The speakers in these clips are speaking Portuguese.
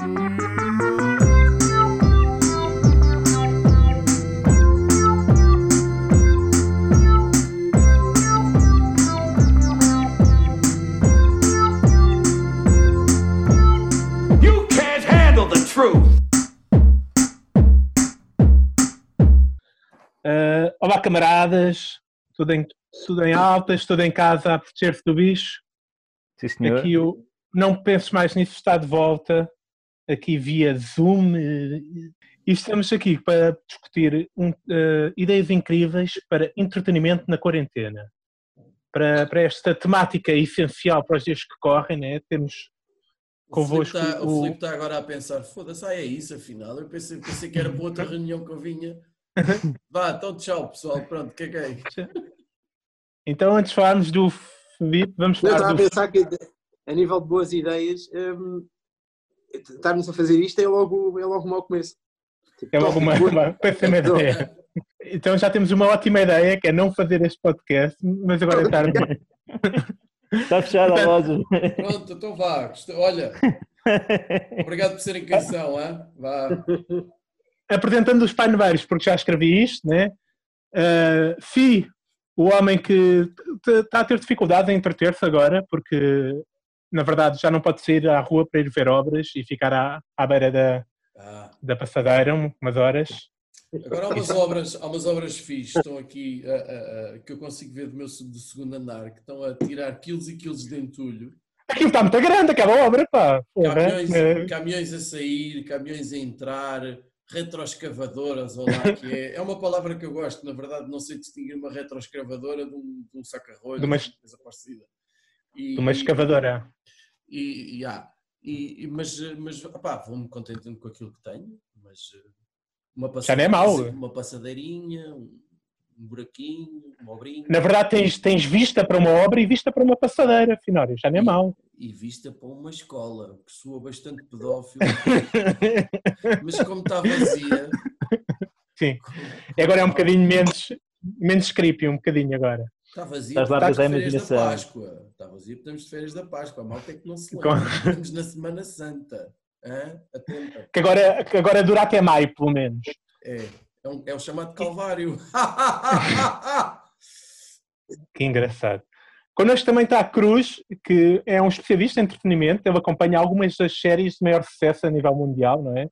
Uh, olá, camaradas. Tudo em, tudo em altas, tudo em casa a proteger-se do bicho. Sim, senhor. Aqui o Não Penses Mais Nisso está de volta, aqui via Zoom. eh, E estamos aqui para discutir um, eh, ideias incríveis para entretenimento na quarentena. Para, para esta temática essencial para os dias que correm, né? temos O Filipe convosco está- o- o Filipe está agora a pensar, foda-se, ah, é isso afinal. Eu pensei, pensei que era para outra reunião que eu vinha. Vá, então tchau pessoal, pronto, caguei. Então, antes de falarmos do Filipe, vamos Eu falar estava a do pensar que, a nível de boas ideias, hum, estarmos a fazer isto é logo, é logo um mau começo. Tipo, É logo uma, tópico, uma péssima Então, ideia. Então já temos uma ótima ideia, que é não fazer este podcast, mas agora é tarde. Está fechada a loja. Pronto, então vá. Olha, obrigado por serem quem são, hã? Vá. Apresentando os paineiros, porque já escrevi isto, né? Uh, Fi, o homem que está a ter dificuldade em entreter-se agora, porque na verdade já não pode sair à rua para ir ver obras e ficar à, à beira da, Ah, da passadeira um- umas horas. agora há umas obras, há umas obras fixes, estão aqui, ah, ah, ah, que eu consigo ver do meu do segundo andar, que estão a tirar quilos e quilos de entulho. Aquilo está muito grande, aquela obra, pá. Porra, Caminhões, eh, caminhões a sair, caminhões a entrar, retroescavadoras, ou lá que é. É uma palavra que eu gosto, na verdade, não sei distinguir uma retroescavadora de um, de um saca-rolho, De uma- coisa parecida. E, uma escavadora. E, e, há. e, e- mas, mas opá, vou-me contentando com aquilo que tenho, mas eh, uma Já não é mau. Uma passadeirinha, um, buraquinho, uma obrinha. Na verdade, tens, tens vista para uma obra e vista para uma passadeira, afinal, já não é mau. E vista para uma escola, que soa bastante pedófilo, mas como está vazia, Sim. E agora é um bocadinho menos, menos creepy, um bocadinho agora. Está vazia, Estás lá estamos a de férias da imaginação. Páscoa. Está porque estamos de férias da Páscoa. A malta é que não se lembra. Estamos na Semana Santa. Hã? Atenta. Que agora, que agora dura até maio, pelo menos. É, é, um- é o chamado Calvário. Que engraçado. Connosco também está a Cruz, que é um especialista em entretenimento. Ele acompanha algumas das séries de maior sucesso a nível mundial, não é?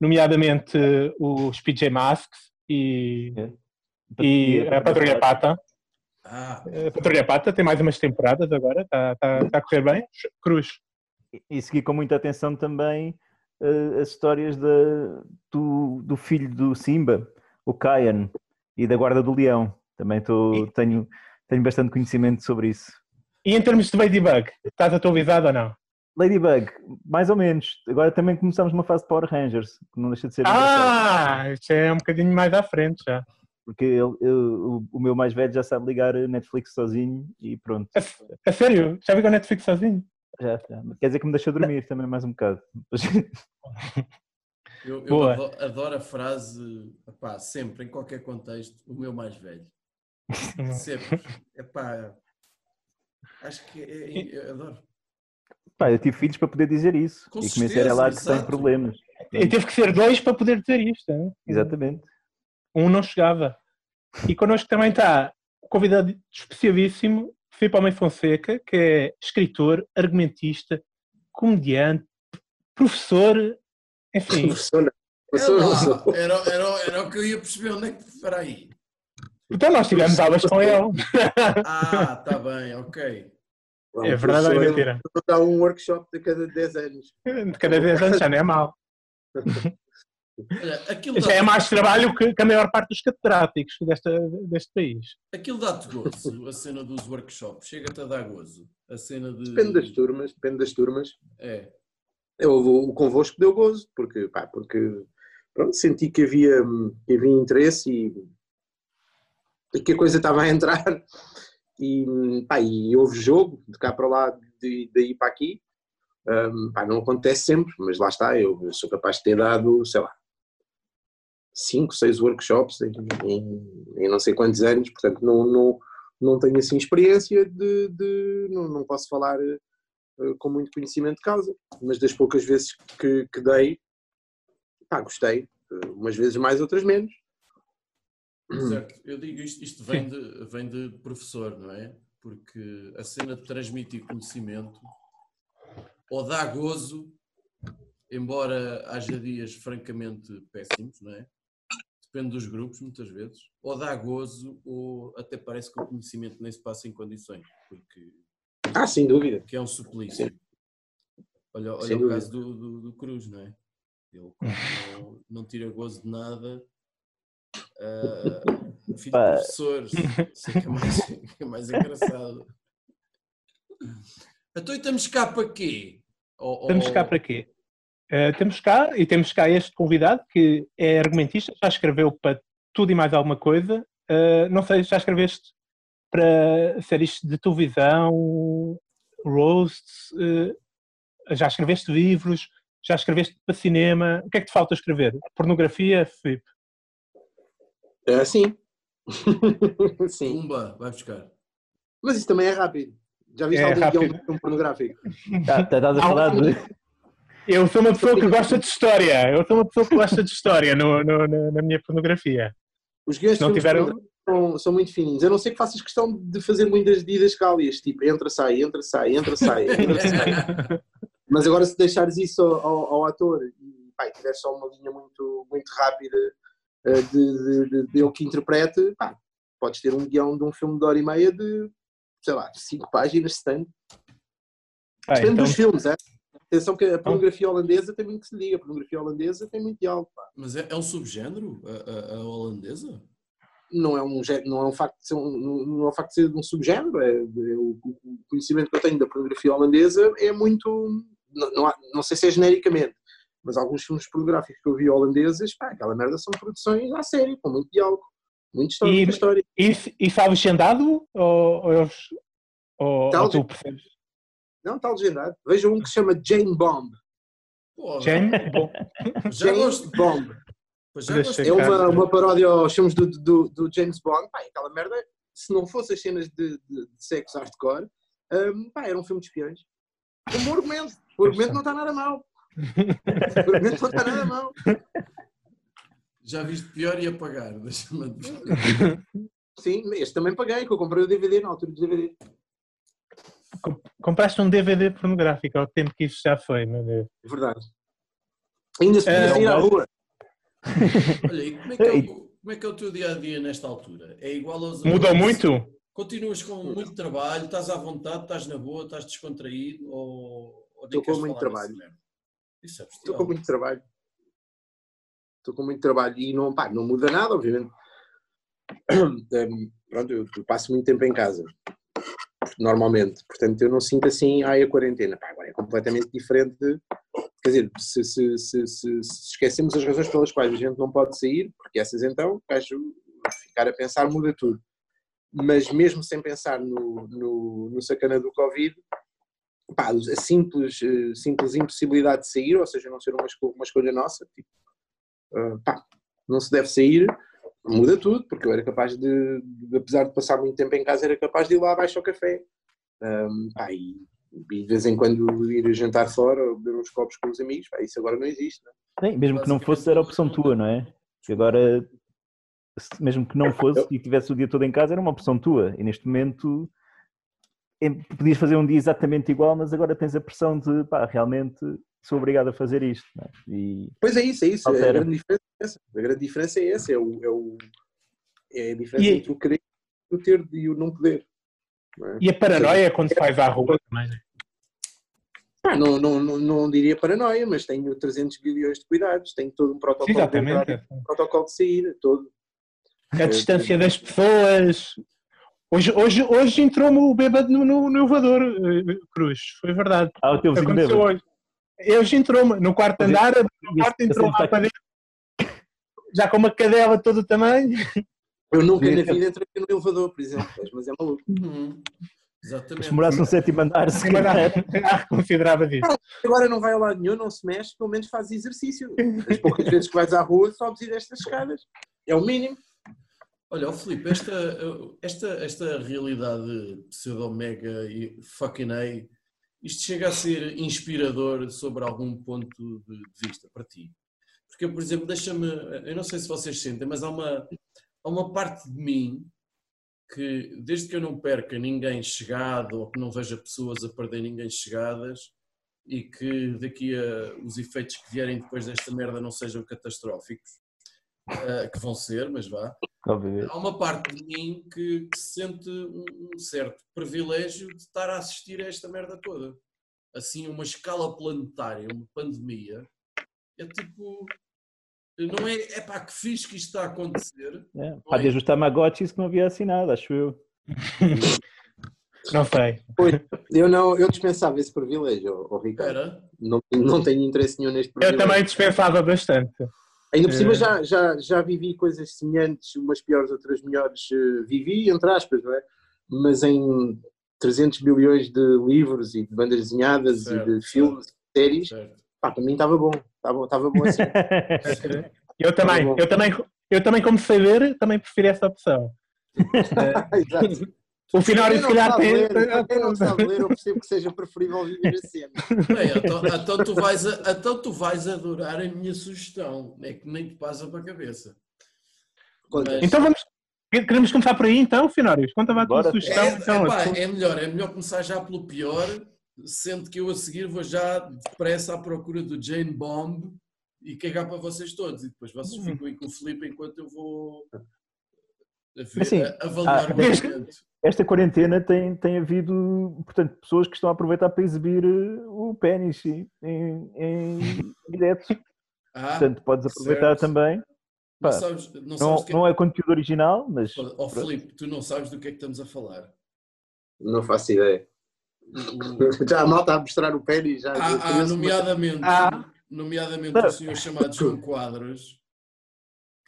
Nomeadamente eh, os PJ Masks e, e a Patrulha Pata. Ah, A Patrulha Pata tem mais umas temporadas agora, está, está, está a correr bem. Cruz. E segui com muita atenção também eh, as histórias da- do, do filho do Simba, o Kyan, e da Guarda do Leão. Também tô, tenho, tenho bastante conhecimento sobre isso. E em termos de Ladybug, estás atualizado ou não? Ladybug, mais ou menos. Agora também começamos uma fase de Power Rangers, que não deixa de ser. Ah, isso é um bocadinho mais à frente já. Porque ele- eu- o, meu mais velho já sabe ligar a Netflix sozinho e pronto. A, a sério? Já viu a Netflix sozinho? Já, já. Quer dizer que me deixa dormir também mais um bocado. eu, eu Boa. adoro, adoro a frase, epá, sempre, em qualquer contexto, o meu mais velho. Sempre. Epá, acho que é, é- eu adoro. Pá, eu tive filhos para poder dizer isso. Com e comecei a lá que problemas. E teve que ser dois para poder dizer isto. hein? Exatamente. Um não chegava. E connosco também está o convidado especialíssimo, Filipe Almeida Fonseca, que é escritor, argumentista, comediante, professor, enfim. Professor, É professor, professor. era, era, era o que eu ia perceber. Onde é que. Aí. Então nós tivemos aulas com ele. Ah, está bem, ok. É verdade ou é mentira? Dá um workshop de cada 10 anos. De cada vez antes já não é mal. Olha, Já é mais trabalho que, que a maior parte dos catedráticos desta, deste país. Aquilo dá-te gozo, a cena dos workshops. Chega-te a dar gozo. A cena de. Depende das turmas, depende das turmas. É. Eu, o, o convosco deu gozo, porque, pá, porque pronto, senti que havia, que havia interesse e, e que a coisa estava a entrar. E, pá, e houve jogo de cá para lá, de, daí para aqui. Hum, pá, não acontece sempre, mas lá está, eu sou capaz de ter dado, sei lá, cinco, seis workshops em, em- em não sei quantos anos, portanto não, não, não tenho assim experiência de, de- não, não posso falar eh, com muito conhecimento de causa, mas das poucas vezes que, que dei, pá, gostei, Eh, umas vezes mais, outras menos. Certo, eu digo isto, isto vem, de, vem de professor, não é? Porque a cena de transmitir conhecimento ou dá gozo, embora haja dias francamente péssimos, não é? Depende dos grupos, muitas vezes. Ou dá gozo, ou até parece que o conhecimento nem se passa em condições, porque Ah, sem dúvida. que é um suplício. Olha, olha Sem o caso do, do, do Cruz, não é? Ele não, não tira gozo de nada. ah, filho de Pá. professor, isso é que é mais, que é mais engraçado. Então estamos cá para quê? Ou- Estamos cá ou- para quê? Eh, temos cá, e temos cá este convidado que é argumentista, já escreveu para tudo e mais alguma coisa. Eh, não sei, já escreveste para séries de televisão, roasts, eh, já escreveste livros, já escreveste para cinema. O que é que te falta escrever? Pornografia, Filipe? É, sim. sim. Pumba, vai buscar. Mas isso também é rápido. Já viste É algum rápido. guião de filme pornográfico? Tá, tá- Estás a falar de. Eu sou uma pessoa que gosta de história. Eu sou uma pessoa que gosta de história no, no- na, na minha pornografia. Os guiões Não tiveram- são, são muito fininhos. A não ser que faças questão de fazer muitas didascálias, tipo entra, sai, entra, sai, entra, sai, entra, sai. Mas agora se deixares isso ao, ao- ator e pá, e tiver só uma linha muito, muito rápida eh, de, de, de, de ele que interprete, pá, podes ter um guião de um filme de hora e meia de, sei lá, cinco páginas, se tanto. Ah, Depende então, dos filmes, é? Atenção que a pornografia holandesa tem muito que se diga. A pornografia holandesa tem muito diálogo, pá. Mas é, é um subgénero, a, a- a holandesa? Não é um, não é um facto de ser um, não- é um facto de ser de um subgénero. É, é o, o conhecimento que eu tenho da pornografia holandesa é muito. Não, não, há- não sei se é genericamente, mas alguns filmes pornográficos que eu vi holandeses, pá, aquela merda são produções à série, com muito diálogo, muita história. E- história. isso, isso há legendado? Ou, ou, ou, ou tu percebes? Não, está legendado. Veja um que se chama Jane Bomb. Porra, Jane? Bom, já Jane. Bomb. É uma, uma paródia aos filmes do, do, do James Bond. Pá, aquela merda, se não fosse as cenas de, de, de sexo hardcore, pá, era um filme de espiões. Um bom argumento. O argumento não está nada mal. O argumento não está nada mal. Já viste pior e apagar. Deixa-me. Sim, este também paguei, que eu comprei o DVD na altura do DVD. Compraste um DVD pornográfico ao tempo que isso já foi, meu Deus. É verdade. Ainda se podia É, sair à rua. Olha, e como é, que é o, como é que é o teu dia a dia nesta altura? É igual aos Mudou outros? muito? Continuas com muito trabalho, estás à vontade, estás na boa, estás descontraído ou, Estou com queres muito trabalho. Isso é Estou com muito trabalho. Estou com muito trabalho e não, pá, não muda nada, obviamente. Pronto, eu passo muito tempo em casa, normalmente. Portanto, eu não sinto assim, ai, a quarentena. Pá, agora é completamente diferente. de- Quer dizer, se, se, se, se, esquecemos as razões pelas quais a gente não pode sair, porque essas então, o gajo ficar a pensar muda tudo. Mas mesmo sem pensar no, no, no sacana do Covid, pá, a simples, eh, simples impossibilidade de sair, ou seja, não ser uma, esco- uma escolha nossa, tipo, ah, pá, não se deve sair, muda tudo, porque eu era capaz de, de- apesar de passar muito tempo em casa, era capaz de ir lá abaixo ao café. Ahm, pá, e, e de vez em quando ir jantar fora ou beber uns copos com os amigos, pá, isso agora não existe. Não é? Sim, mesmo que não fosse, era opção tua, não é? Que agora, mesmo que não fosse e tivesse o dia todo em casa, era uma opção tua. E neste momento podias fazer um dia exatamente igual, mas agora tens a pressão de, pá, realmente sou obrigado a fazer isto. é? E Pois é isso, é isso. A grande diferença é essa. A grande diferença é essa, é, o, é, o- é a diferença E- entre o querer e o ter e o não poder. não é? E a paranoia quando se faz à rua também. né? Pá, não, não, não, não diria paranoia, mas tenho 300 bilhões de cuidados, tenho todo um protocolo de entrada, um protocolo de saída, todo. A distância das pessoas. Hoje, hoje, hoje entrou-me o bêbado no, no, no elevador, eh, Cruz. Foi verdade. Ah, o teu vizinho Aconteceu bêbado. hoje. Hoje entrou-me no quarto Mas andar, esse- porta, entrou lá para dentro. Já com uma cadela todo o tamanho. Eu nunca na vida entrei no elevador, por exemplo, mas é maluco. Uhum. Exatamente. Se morasse no sétimo andar, se calhar. Já reconsiderava disso. Agora não vai a lado nenhum, não se mexe, pelo menos faz exercício. As poucas vezes que vais à rua, sobes e destas escadas. É o mínimo. Olha, ó Filipe, esta, esta, esta realidade pseudo-mega e fucking A isto chega a ser inspirador sobre algum ponto de vista para ti? Porque, por exemplo, deixa-me, eu não sei se vocês sentem, mas há uma, há uma parte de mim que, desde que eu não perca ninguém chegado ou que não veja pessoas a perder ninguém chegadas e que daqui a os efeitos que vierem depois desta merda não sejam catastróficos, eh, que vão ser, mas vá, Obviamente. há uma parte de mim que, que sente um, certo privilégio de estar a assistir a esta merda toda. Assim, uma escala planetária, uma pandemia, é tipo. Não é, é pá, que fixe que isto está a acontecer. É. Pá, desde os Tamagotchis que não havia assinado, acho eu. Não sei. Eu, não, eu dispensava esse privilégio, ó, Ricardo. Espera, Não, não tenho interesse nenhum neste Eu privilégio. também dispensava bastante. Ainda por cima Eh. já, já, já vivi coisas semelhantes, umas piores, outras melhores. eh, Vivi, entre aspas, não é? Mas em 300 bilhões de livros e de bandas desenhadas Certo, e de filmes, séries, certo. pá, para mim estava bom. Estava, estava bom assim. Eu também, eu também, eu também comecei a ver, também prefiro essa opção. Exato. O Finório se calhar tem. para quem não sabe ler, eu percebo que seja preferível viver a cena. Bem, então, então tu vais a- então tu vais adorar a minha sugestão. É que nem te passa para a cabeça. Mas- Então vamos. Queremos começar por aí então, Finórios? Conta-me a tua Bora. sugestão. É, então, epá, assim. é melhor, é melhor começar já pelo pior, sendo que eu a seguir vou já depressa à procura do Jane Bomb e cagar para vocês todos. E depois vocês Uhum. ficam aí com o Filipe enquanto eu vou a ver- sim, a- avaliar ah, o momento. Esta quarentena tem, tem havido, portanto, pessoas que estão a aproveitar para exibir eh, o pênis em, em direto. Ah, Portanto, podes aproveitar certo. também. não pá, sabes, não Não, sabes do que não é conteúdo original, mas Ó Filipe, tu não sabes do que é que estamos a falar. Não faço ideia. Já a malta a mostrar o pênis. Já, Há, há, conheço uma- nomeadamente, Ah. nomeadamente um senhor chamado João Quadros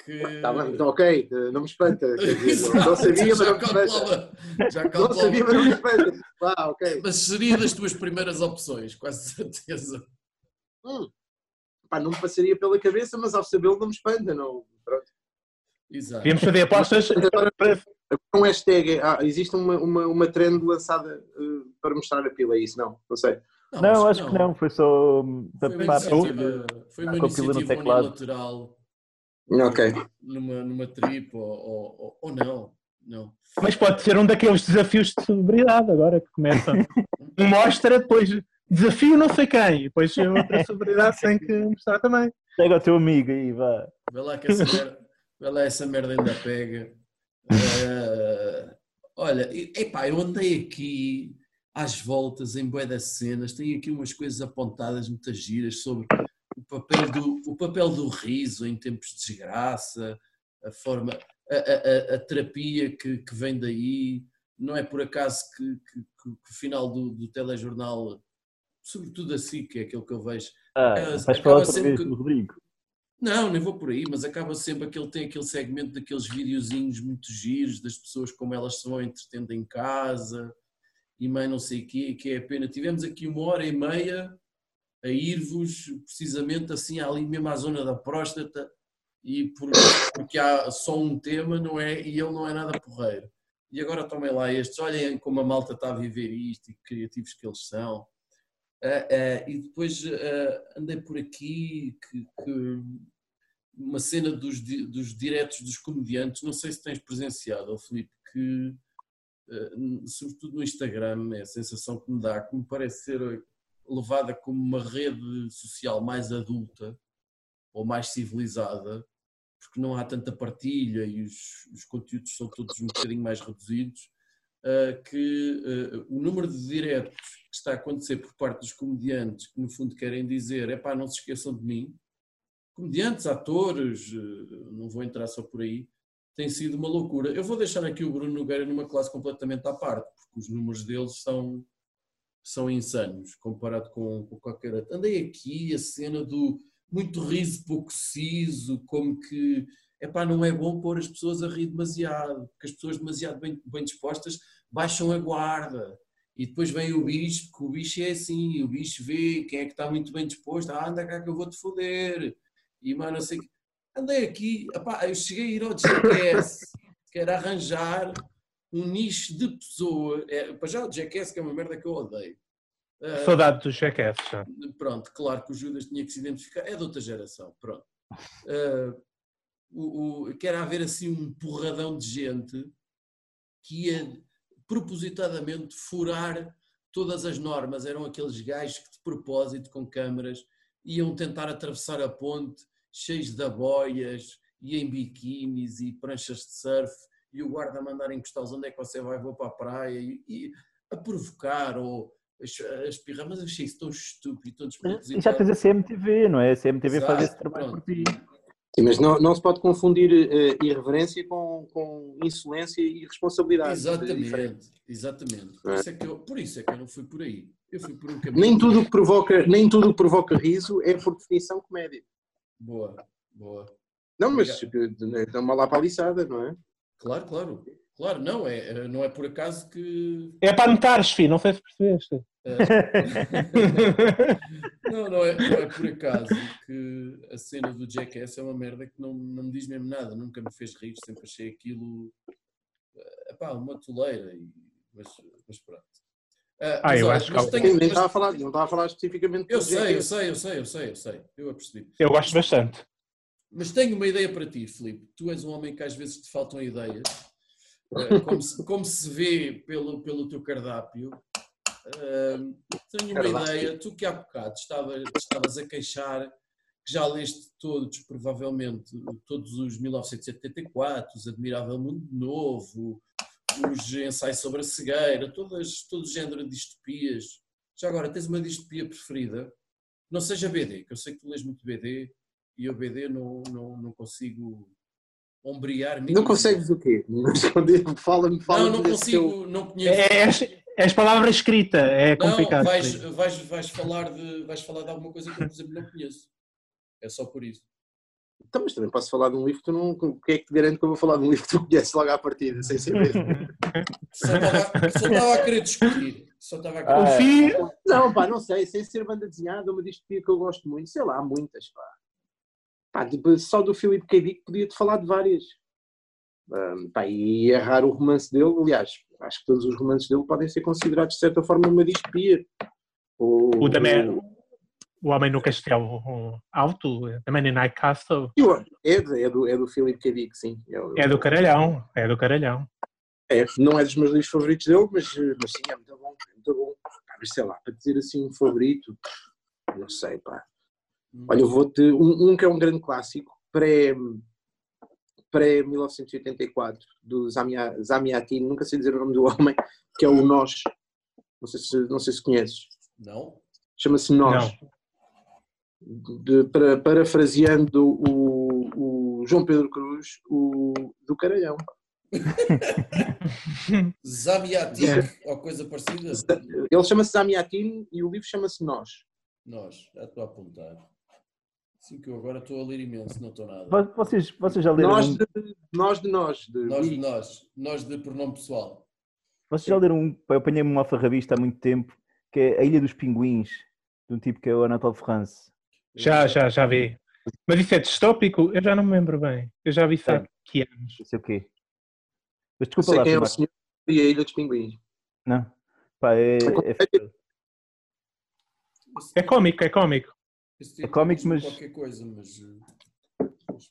que Tá bem, então, ok, não me espanta. dizer, não sabia, mas já não me espanta. calculava, já Não calculava. sabia, mas não me espanta. Ah, ok. Mas seria das tuas primeiras opções, quase certeza. Hum. Pá, não me passaria pela cabeça, mas ao sabê-lo não me espanta. Não. Pronto. Exato. Podíamos fazer apostas Agora, para. um hashtag, ah, existe uma, uma, uma trend lançada eh, para mostrar a pila, é isso? Não, não sei. não, acho que não, foi só Foi para, uma para iniciativa, foi uma com a pila no iniciativa teclado. unilateral Ok. numa, numa trip ou, ou, ou- não. Não. Mas pode ser um daqueles desafios de celebridade agora que começam. Um mostra, depois desafio não sei quem, e depois a outra celebridade tem que mostrar também. Pega o teu amigo aí, vá. Vê lá que essa merda, vê lá essa merda ainda pega. Eh, olha, e- epá, eu andei aqui às voltas em bué das cenas, tenho aqui umas coisas apontadas, muitas giras, sobre papel do, o papel do riso em tempos de desgraça, a forma, a, a- a- terapia que, que vem daí. Não é por acaso que, que- que o final do, do telejornal, sobretudo assim, que é aquele que eu vejo, Ah, É, acaba falar sempre que- Rodrigo. não, nem vou por aí, mas acaba sempre que ele tem aquele segmento daqueles videozinhos muito giros das pessoas como elas se vão entretendo em casa e mais não sei o quê, que é a pena. Tivemos aqui uma hora e meia a ir-vos precisamente assim ali mesmo à zona da próstata e por- porque há só um tema não é, e ele não é nada porreiro. E agora tomem lá estes, olhem como a malta está a viver isto e que criativos que eles são. Ah, ah, e depois ah, andei por aqui que, que uma cena dos, dos diretos dos comediantes, não sei se tens presenciado, ó Filipe, que sobretudo no Instagram é a sensação que me dá, que me parece ser levada como uma rede social mais adulta ou mais civilizada, porque não há tanta partilha e os, os conteúdos são todos um bocadinho mais reduzidos, ah, que ah, o número de diretos que está a acontecer por parte dos comediantes, que no fundo querem dizer, é pá, não se esqueçam de mim, comediantes, atores, eh, não vou entrar só por aí, tem sido uma loucura. Eu vou deixar aqui o Bruno Nogueira numa classe completamente à parte, porque os números deles são, são insanos comparado com, com qualquer outro. Andei aqui a cena do muito riso pouco siso, como que epá, não é bom pôr as pessoas a rir demasiado, porque as pessoas demasiado bem, bem dispostas baixam a guarda. E depois vem o bicho, porque o bicho é assim, o bicho vê quem é que está muito bem disposto, ah, anda cá que eu vou-te foder. E mas não sei. Andei aqui, epá, eu cheguei a ir ao Jackass, que era arranjar um nicho de pessoa, é, para já o Jackass que é uma merda que eu odeio, Ah, Saudade do Jackass. já. Pronto, claro que o Judas tinha que se identificar, é de outra geração, pronto. Ah, o, o, quer haver assim um porradão de gente que ia propositadamente furar todas as normas, eram aqueles gajos que de propósito com câmaras iam tentar atravessar a ponte cheios de aboias e em biquínis e pranchas de surf e o guarda a mandar encostá-los onde é que você vai, vou para a praia e, e a provocar ou a, espirrar, mas eu achei isso tão estúpido, tão E despropositado. já tens a CMTV, não é? A CMTV faz Exato, esse trabalho por pronto. ti. Sim, mas não, não se pode confundir eh, irreverência com, com insolência e responsabilidade. É diferente. Exatamente, exatamente. Por é? isso, é que eu, por isso é que eu não fui por aí. Eu fui por um caminho. Nem tudo o que provoca, nem tudo que provoca riso é por definição comédia. Boa, boa. Não, mas dá-me lá para a liçada, não é? Claro, claro. Claro, não é, não é por acaso que. É para anotares, filho, não sei se percebeste. Não, não é, não é por acaso que a cena do Jackass é uma merda que não, não me diz mesmo nada, nunca me fez rir, sempre achei aquilo eh, epá, uma toleira, e, mas, mas pronto. Ah, Ah, mas eu olha, acho que tenho- mas- estava a falar, não estava a falar especificamente eu sei, eu sei, eu sei, eu sei, eu sei, eu apercebi. Eu gosto bastante. Mas tenho uma ideia para ti, Filipe. Tu és um homem que às vezes te faltam ideias, eh, como se, como se vê pelo, pelo teu cardápio. Eh, tenho uma Cardápio. ideia, tu que há bocado estava, estavas a queixar que já leste todos, provavelmente, todos os 1974, os Admirável Mundo Novo, os ensaios sobre a cegueira, todas, todo o género de distopias. Já agora, tens uma distopia preferida? Não seja BD, que eu sei que tu lês muito BD e eu BD não, não, não consigo ombrear. Não consegues o quê? Fala-me, fala-me. Não, não desse teu- consigo, não conheço. É, é, é as palavras escrita, é Não, complicado. vais, vais, vais, falar de, vais falar de alguma coisa que eu, por exemplo, não conheço. É só por isso. Então, mas também posso falar de um livro que tu não. O que é que te garante que eu vou falar de um livro que tu conheces logo à partida, sem saber? Só estava, só estava a querer discutir. Só estava a querer Ah, O fio, não, pá, não sei. Sem ser banda desenhada, uma distopia que eu gosto muito. Sei lá, há muitas, pá. Pá, só do Philip K. Dick podia-te falar de várias. Ahm, pá, e é raro o romance dele. Aliás, acho que todos os romances dele podem ser considerados, de certa forma, uma distopia. O, o, da Man- o Homem no Castelo Alto, The Man in Night Castle, É, do- é, do, é do Philip K. Dick, sim. É, é do caralhão, é do caralhão. É, não é dos meus livros favoritos dele, mas, mas sim, é muito bom, é muito bom. Mas sei lá, para dizer assim um favorito, não sei, pá. Olha, eu vou-te. Um, um que é um grande clássico, pré- pré-1984, do Zamia- Zamiatin, nunca sei dizer o nome do homem, que é o Nós. Não sei se, não sei se conheces. Não? Chama-se Nós. De- para, parafraseando o, o João Pedro Cruz, o do Caralhão. Zamiatic É. ou coisa parecida? Ele chama-se Zamiatin e o livro chama-se Nós. Nós, já estou a apontar. Sim, que eu agora estou a ler imenso, não estou nada. Vo- Vocês, vocês já leram, Nós um, de nós, de nós. De, Nós de nós, nós de pronome pessoal. vocês já leram um, eu apanhei-me uma alfarrabista há muito tempo, que é A Ilha dos Pinguins, de um tipo que é o Anatole France. Já, já, já vi. Mas isso é distópico? Eu já não me lembro bem. Eu já vi isso há Sim. que anos. Não sei o quê. Mas Não desculpa sei lá, quem é o senhor e a Ilha dos Pinguins. Não. Pá, é, é, É cómico, é cómico. É título cómico, diz-me mas- qualquer coisa, mas, mas,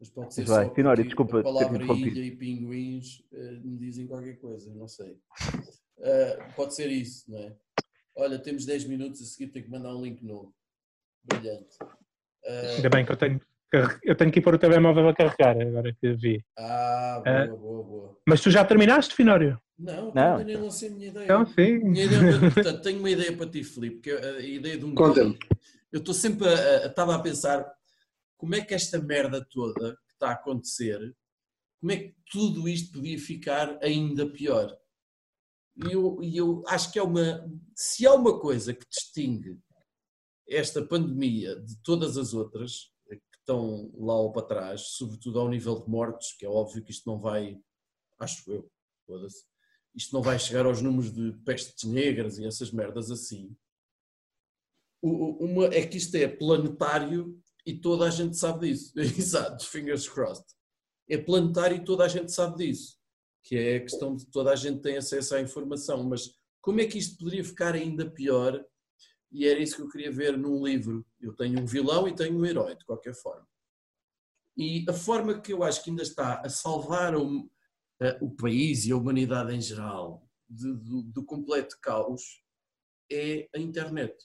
mas pode ser vai, só Finório, desculpa a palavra ilha e pinguins eh, me dizem qualquer coisa, não sei. Eh, pode ser isso, não é? Olha, temos 10 minutos a seguir, tenho que mandar um link novo. Brilhante. Eh, Ainda bem que eu tenho, eu tenho que ir pôr o telemóvel a carregar, agora que vi. ah, boa, boa, boa. Mas tu já terminaste, Finório? Não, Não. ainda nem lancei a minha ideia. Então, sim. Minha ideia, portanto, tenho uma ideia para ti, Filipe, que é a ideia de um Conta-me. Eu estou sempre a, estava a pensar como é que esta merda toda que está a acontecer, como é que tudo isto podia ficar ainda pior? E eu, eu acho que é uma. Se há uma coisa que distingue esta pandemia de todas as outras que estão lá ou para trás, sobretudo ao nível de mortos, que é óbvio que isto não vai, acho eu, isto não vai chegar aos números de pestes negras e essas merdas assim. Uma, é que isto é planetário e toda a gente sabe disso. Exato, fingers crossed. É planetário e toda a gente sabe disso. Que é a questão de toda a gente tem acesso à informação, mas como é que isto poderia ficar ainda pior? E era isso que eu queria ver num livro. Eu tenho um vilão e tenho um herói, de qualquer forma. E a forma que eu acho que ainda está a salvar o, eh, o país e a humanidade em geral do, do completo caos é a internet.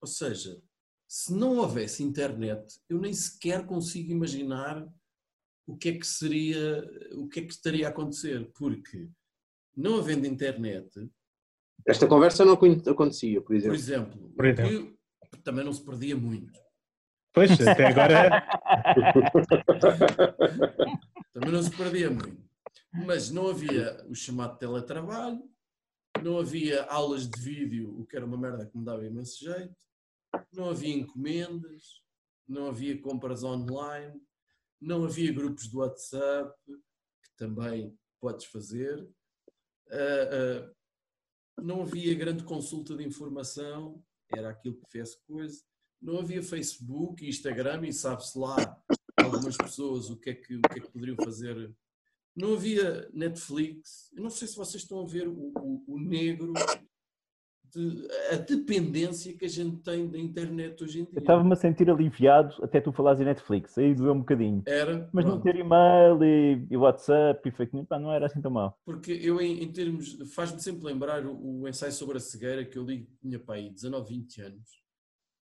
Ou seja, se não houvesse internet, eu nem sequer consigo imaginar o que é que seria, o que é que estaria a acontecer, porque não havendo internet, Esta conversa não acon- acontecia, por por exemplo. exemplo, Por o que também não se perdia muito. Pois, até agora. Também não se perdia muito. Mas não havia o chamado teletrabalho, não havia aulas de vídeo, o que era uma merda que me dava imenso jeito, não havia encomendas, não havia compras online, não havia grupos do WhatsApp, que também podes fazer, ah, ah, não havia grande consulta de informação, era aquilo que fez coisa, não havia Facebook e Instagram e sabe-se lá algumas pessoas o que, é que, o que é que poderiam fazer. Não havia Netflix. Eu não sei se vocês estão a ver o, o- o negro, de- a dependência que a gente tem da internet hoje em Eu dia. estava-me a sentir aliviado até tu falares em Netflix, aí doeu um bocadinho. Era, Mas não pronto. ter e-mail e, e WhatsApp e fake news, pá, não era assim tão mal. Porque eu, em, em termos, faz-me sempre lembrar o, o ensaio sobre a cegueira que eu li, tinha para aí 19, 20 anos,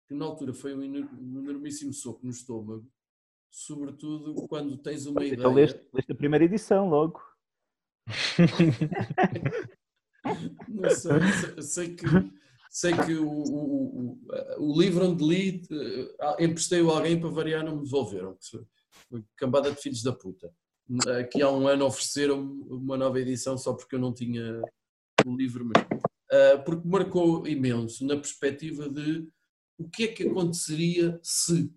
que na altura foi um, um enormíssimo soco no estômago, sobretudo quando tens uma ideia. Então leste, leste a primeira edição logo. Não sei, sei, que, sei que o, o, o, livro onde li, eh, emprestei-o a alguém para variar, não me devolveram. Cambada de filhos da puta. Aqui há um ano ofereceram-me uma nova edição só porque eu não tinha o livro mesmo. Ah, porque marcou imenso na perspectiva de o que é que aconteceria se.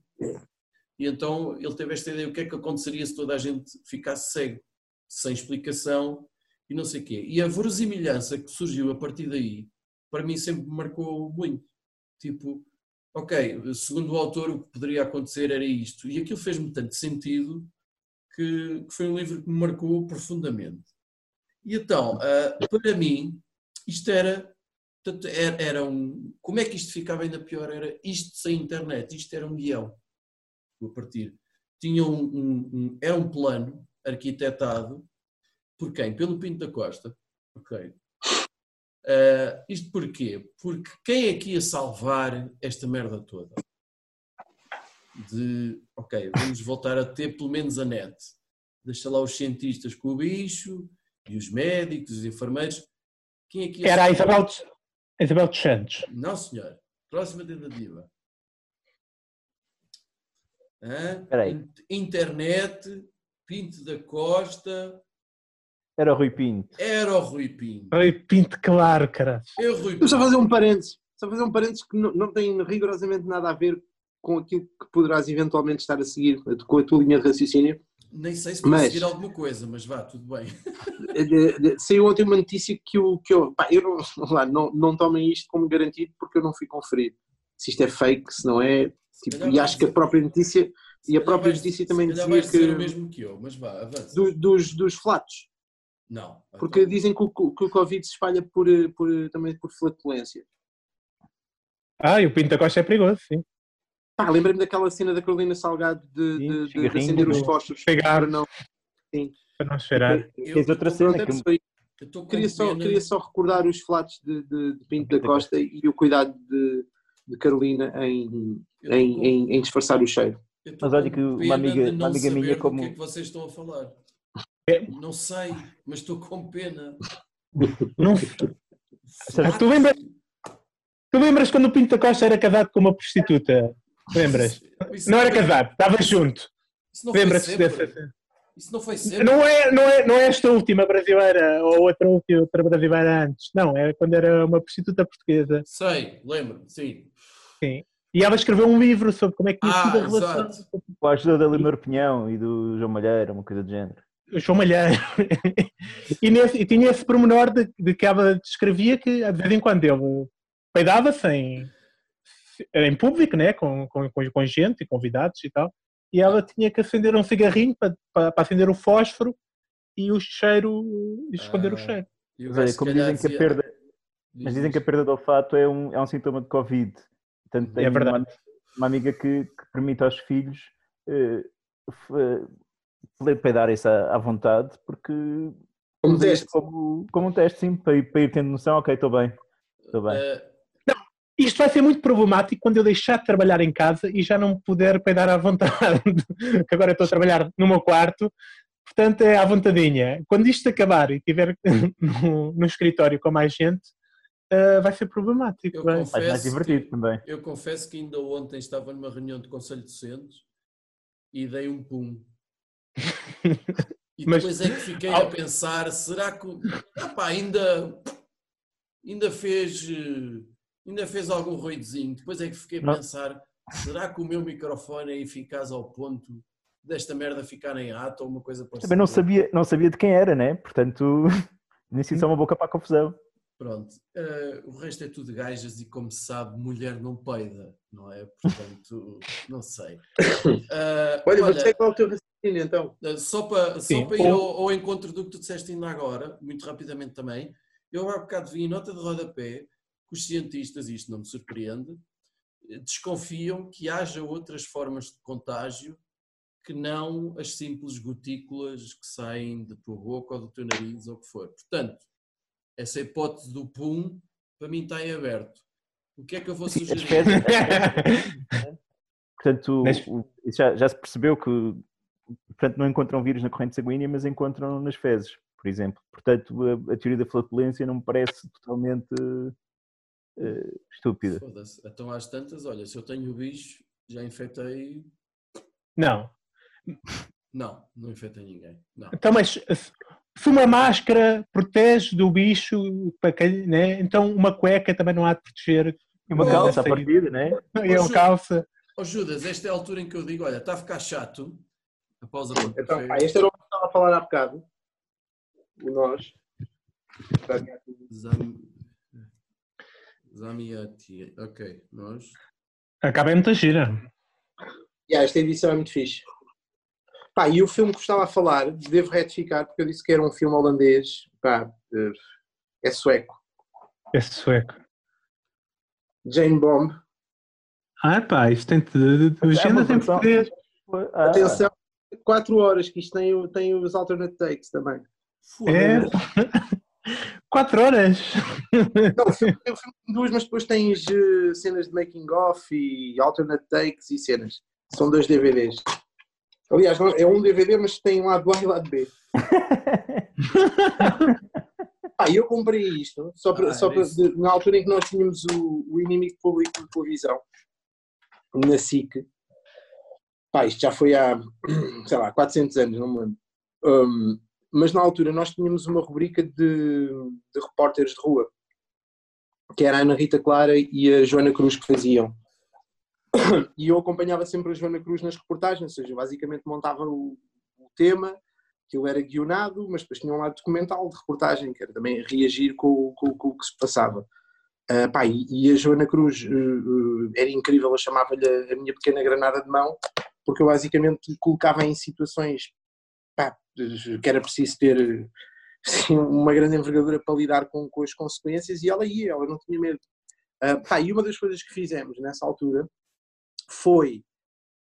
E então ele teve esta ideia: o que é que aconteceria se toda a gente ficasse cego, sem explicação e não sei o quê. E a verosimilhança que surgiu a partir daí, para mim sempre me marcou muito. Tipo, ok, segundo o autor, o que poderia acontecer era isto. E aquilo fez-me tanto sentido que, que foi um livro que me marcou profundamente. E então, ah, para mim, isto era. era, era um. Como é que isto ficava ainda pior? Era isto sem internet, isto era um guião. A partir. Tinha um, um- um- era um plano arquitetado por quem? Pelo Pinto da Costa. Ok. Ah, isto porquê? Porque quem é que ia salvar esta merda toda? De, ok, vamos voltar a ter pelo menos a net. Deixa lá os cientistas com o bicho, e os médicos, os enfermeiros. Quem é que ia Era a salvar? Isabel, a Isabel dos Santos. Não, senhor. Próxima tentativa. Hã? Espera aí. In- Internet, Pinto da Costa, Era o Rui Pinto. era o Rui Pinto. Oi, Pinto claro, cara. Rui Vamos só fazer um parênteses. Só fazer um parênteses que não, não tem rigorosamente nada a ver com aquilo que poderás eventualmente estar a seguir, com a tua linha de raciocínio. Nem sei se vou Mas- seguir alguma coisa, mas vá, tudo bem. De- de- Saiu ontem uma notícia que eu, que eu, pá, eu não, lá, não, não tomem isto como garantido porque eu não fui conferir. Se isto é fake, se não é. Tipo, e acho que a própria notícia, e a própria notícia também dizia que. o mesmo que eu, mas vá, avança. do- dos, dos flatos. Não. Porque então, dizem que o, que o Covid se espalha por, eh, por, eh, também por flatulência. Ah, e o Pinto da Costa é perigoso, sim. Pá, lembrei-me daquela cena da Carolina Salgado de, Sim, de- de- acender os fósforos pegar. para não. Para não cheirar. eu- Tens outra cena que- eu queria, só, queria só recordar os flatos de, de, de Pinto da Pinto da Costa e o cuidado de, de Carolina em, em, em, em disfarçar o cheiro. Mas olha que uma amiga- uma amiga minha como- que é que vocês estão a falar. É. Não sei, mas estou com pena. Não, seja, tu lembras- tu lembras quando o Pinto da Costa era casado com uma prostituta? Lembras? Isso Não era foi- casado, estava junto. Isso não foi Lembras-te dessa? Isso não foi sempre. Não é, não, é, não é esta última brasileira ou outra última outra brasileira antes. Não, é quando era uma prostituta portuguesa. Sei, lembro-me, sim. Sim. E ela escreveu um livro sobre como é que tinha Ah, sido a relação exato. Com a ajuda da Leonor Pinhão e do João Malheiro, uma coisa do género. O João Malheiro. e, nesse- e tinha esse pormenor de, de que ela descrevia que de vez em quando ele peidava-se em, em público, né? com, com, com, com gente e convidados e tal. E ela tinha que acender um cigarrinho para, para, para acender o fósforo e o cheiro, e esconder o Ah. cheiro. O Mas gajo, olha, como dizem que a perda, mas dizem que a perda de olfato é um, é um sintoma de Covid. Portanto, É verdade. Uma, uma amiga que, que permite aos filhos eh, poder peidar isso à, à vontade, porque Como teste. como, como um teste, sim, para ir, para ir tendo noção, ok, estou bem, estou bem. Eh, Isto vai ser muito problemático quando eu deixar de trabalhar em casa e já não puder peidar à vontade. que agora estou a trabalhar no meu quarto, portanto é à vontadinha. Quando isto acabar e estiver no, no escritório com mais gente, ah, vai ser problemático. Eu vai. confesso- Faz mais divertido que- também. Eu confesso que ainda ontem estava numa reunião de conselho de docentes e dei um pum. E Mas- depois é que fiquei a pensar, será que epá, ainda, ainda fez eh, ainda fez algum ruidozinho? Depois é que fiquei a pensar, será que o meu microfone é eficaz ao ponto desta merda ficar em ato ou uma coisa parecida? Também não sabia, não sabia de quem era, né? Portanto, nem se isso é uma boca para a confusão. Pronto, eh, o resto é tudo gajas e como se sabe, mulher não peida, não é? Portanto, não sei. Eh, Olha, vou dizer qual é o teu raciocínio então. Uh, Só para, só Sim. para ir ao, ao encontro do que tu disseste ainda agora, muito rapidamente também, eu há bocado vi em nota de rodapé que os cientistas, isto não me surpreende, desconfiam que haja outras formas de contágio que não as simples gotículas que saem da tua boca ou do teu nariz ou o que for. Portanto, essa hipótese do pum, para mim está em aberto. O que é que eu vou Sim, sugerir? fezes, portanto, Mas- o- isso já, já se percebeu que portanto, não encontram vírus na corrente sanguínea, mas encontram nas fezes, por exemplo. Portanto, a, a teoria da flatulência não me parece totalmente eh, estúpida. Foda-se. Então às tantas, olha, se eu tenho o bicho, já infectei Não. Não, não infectei ninguém. Não. Então, mas se- uma máscara protege do bicho, para quem, né? então uma cueca também não há de proteger. E uma Oh, calça sim. partida, né? É uma calça. Ó Judas, esta é a altura em que eu digo, olha, está a ficar chato. A pausa Então, pá, este era o que estava a falar há bocado. O nós. Zam... Zamiati. Ok, nós. Acaba é muita gira. Yeah, esta edição é muito fixe. Pá, e o filme que estava a falar, devo retificar, porque eu disse que era um filme holandês. Pá, é sueco. Esse sueco. Jane Bomb. Ah, pá, isso tem de, de legenda tem português. Ah, Atenção, 4 horas, que isto tem, tem os alternate takes também. É. Quatro horas. Não, o filme, o filme tem duas, mas depois tens eh, cenas de making off e alternate takes e cenas. São dois DVDs. Aliás, é um DVD, mas tem lado A e lado B. Ah, eu comprei isto só para, Ah, só isso. de- na altura em que nós tínhamos o, o inimigo público de televisão na SIC. Pá, isto já foi há, sei lá, 400 anos, não me lembro. Hum, mas na altura nós tínhamos uma rubrica de, de repórteres de rua, que era a Ana Rita Clara e a Joana Cruz que faziam. E eu acompanhava sempre a Joana Cruz nas reportagens, ou seja, basicamente montava o, o tema, aquilo era guionado, mas depois tinha um lado documental de reportagem, que era também reagir com, com- com o que se passava. Ah, pá, e, e a Joana Cruz eh, eh, era incrível, eu chamava-lhe a, a minha pequena granada de mão, porque eu basicamente colocava em situações pá, que era preciso ter assim, uma grande envergadura para lidar com, com as consequências e ela ia, ela não tinha medo. Ah, pá, e uma das coisas que fizemos nessa altura foi.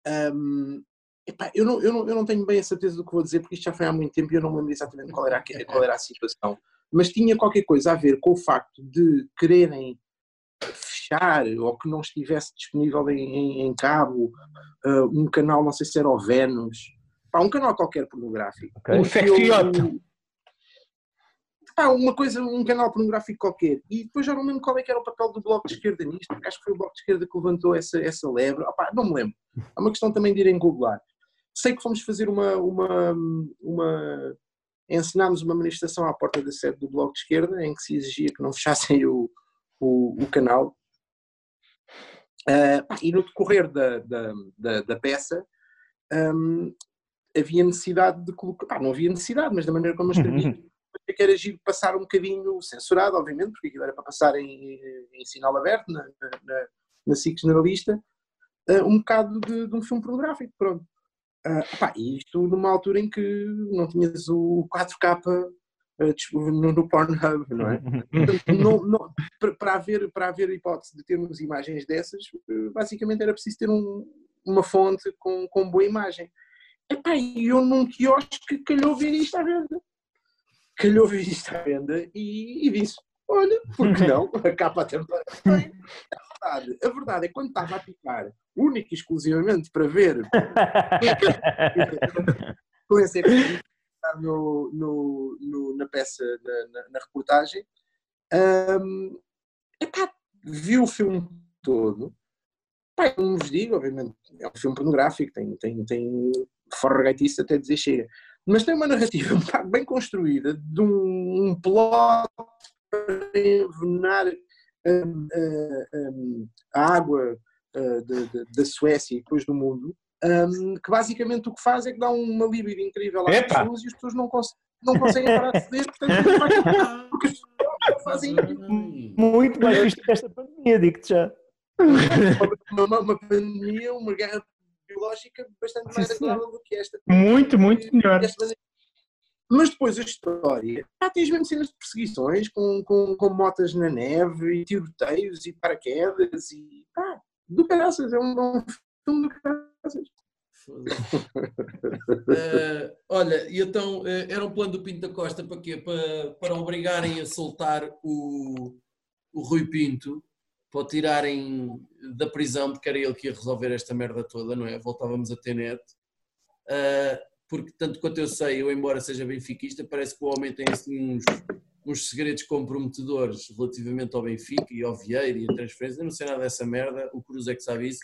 ahm, epá, eu, não, eu, não, eu não tenho bem a certeza do que vou dizer, porque isto já foi há muito tempo e eu não me lembro exatamente qual era, a, qual era a situação. Mas tinha qualquer coisa a ver com o facto de quererem fechar ou que não estivesse disponível em, em- em cabo ah, um canal, não sei se era o Venus, pá, um canal qualquer pornográfico. ok. Um sexiote. Pá, uma coisa, um canal pornográfico qualquer. E depois já não lembro qual é que era o papel do Bloco de Esquerda nisto, porque acho que foi o Bloco de Esquerda que levantou essa, essa lebre. Opá, não me lembro. É uma questão também de irem googlar. Sei que fomos fazer uma, uma, uma ensinámos uma manifestação à porta da sede do Bloco de Esquerda, em que se exigia que não fechassem o, o, o canal. Ah, pá, e no decorrer da, da, da, da peça, hum, havia necessidade de colocar. pá, não havia necessidade, mas da maneira como eu escrevi, achei que era giro passar um bocadinho censurado, obviamente, porque aquilo era para passar em, em sinal aberto, na, na, na, SIC generalista, ah, um bocado de, de um filme pornográfico, pronto. Ah, pá, e isto numa altura em que não tinhas o 4K eh, dis- no, no Pornhub, não é? Portanto, não- não- para- haver, para haver hipótese de termos imagens dessas, eh, basicamente era preciso ter um- uma fonte com, com boa imagem. Epá, e eu num quiosque calhou ver isto à venda. Calhou ver isto à venda e, e disse: Olha, por que não? A capa bem. A verdade, a verdade é que quando estava a picar, única e exclusivamente para ver com esse episódio que está no, no, no- na peça, na, na- na reportagem, hum, epá, vi o filme todo. Pá, como vos digo, obviamente, é um filme pornográfico, tem, tem, tem forregaitice até dizer chega. Mas tem uma narrativa bem construída, de um, um plot para envenenar hum, hum, hum, a água uh, de- de- da Suécia e depois do mundo, hum, que basicamente o que faz é que dá uma libido incrível às Epa! pessoas e as pessoas não, cons- não conseguem parar de ceder, portanto, porque as pessoas não fazem Muito mais visto que esta pandemia, digo-te já. uma, uma- uma pandemia, uma guerra biológica bastante mais Sim, sim. agradável do que esta. Muito, muito melhor. Mas depois a história, ah, tens mesmo cenas de perseguições com, com, com motas na neve e tiroteios e paraquedas e pá, do caraças, é um bom filme do caraças. Foda-se. Eh, olha, e então eh, era um plano do Pinto da Costa para quê? Para, para obrigarem a soltar o, o Rui Pinto, para o tirarem da prisão, porque era ele que ia resolver esta merda toda, não é? Voltávamos a ter net. Eh, porque, tanto quanto eu sei, eu, embora seja benfiquista, parece que o homem tem assim, uns, uns segredos comprometedores relativamente ao Benfica e ao Vieira e a transferência. Eu não sei nada dessa merda, o Cruz é que sabe isso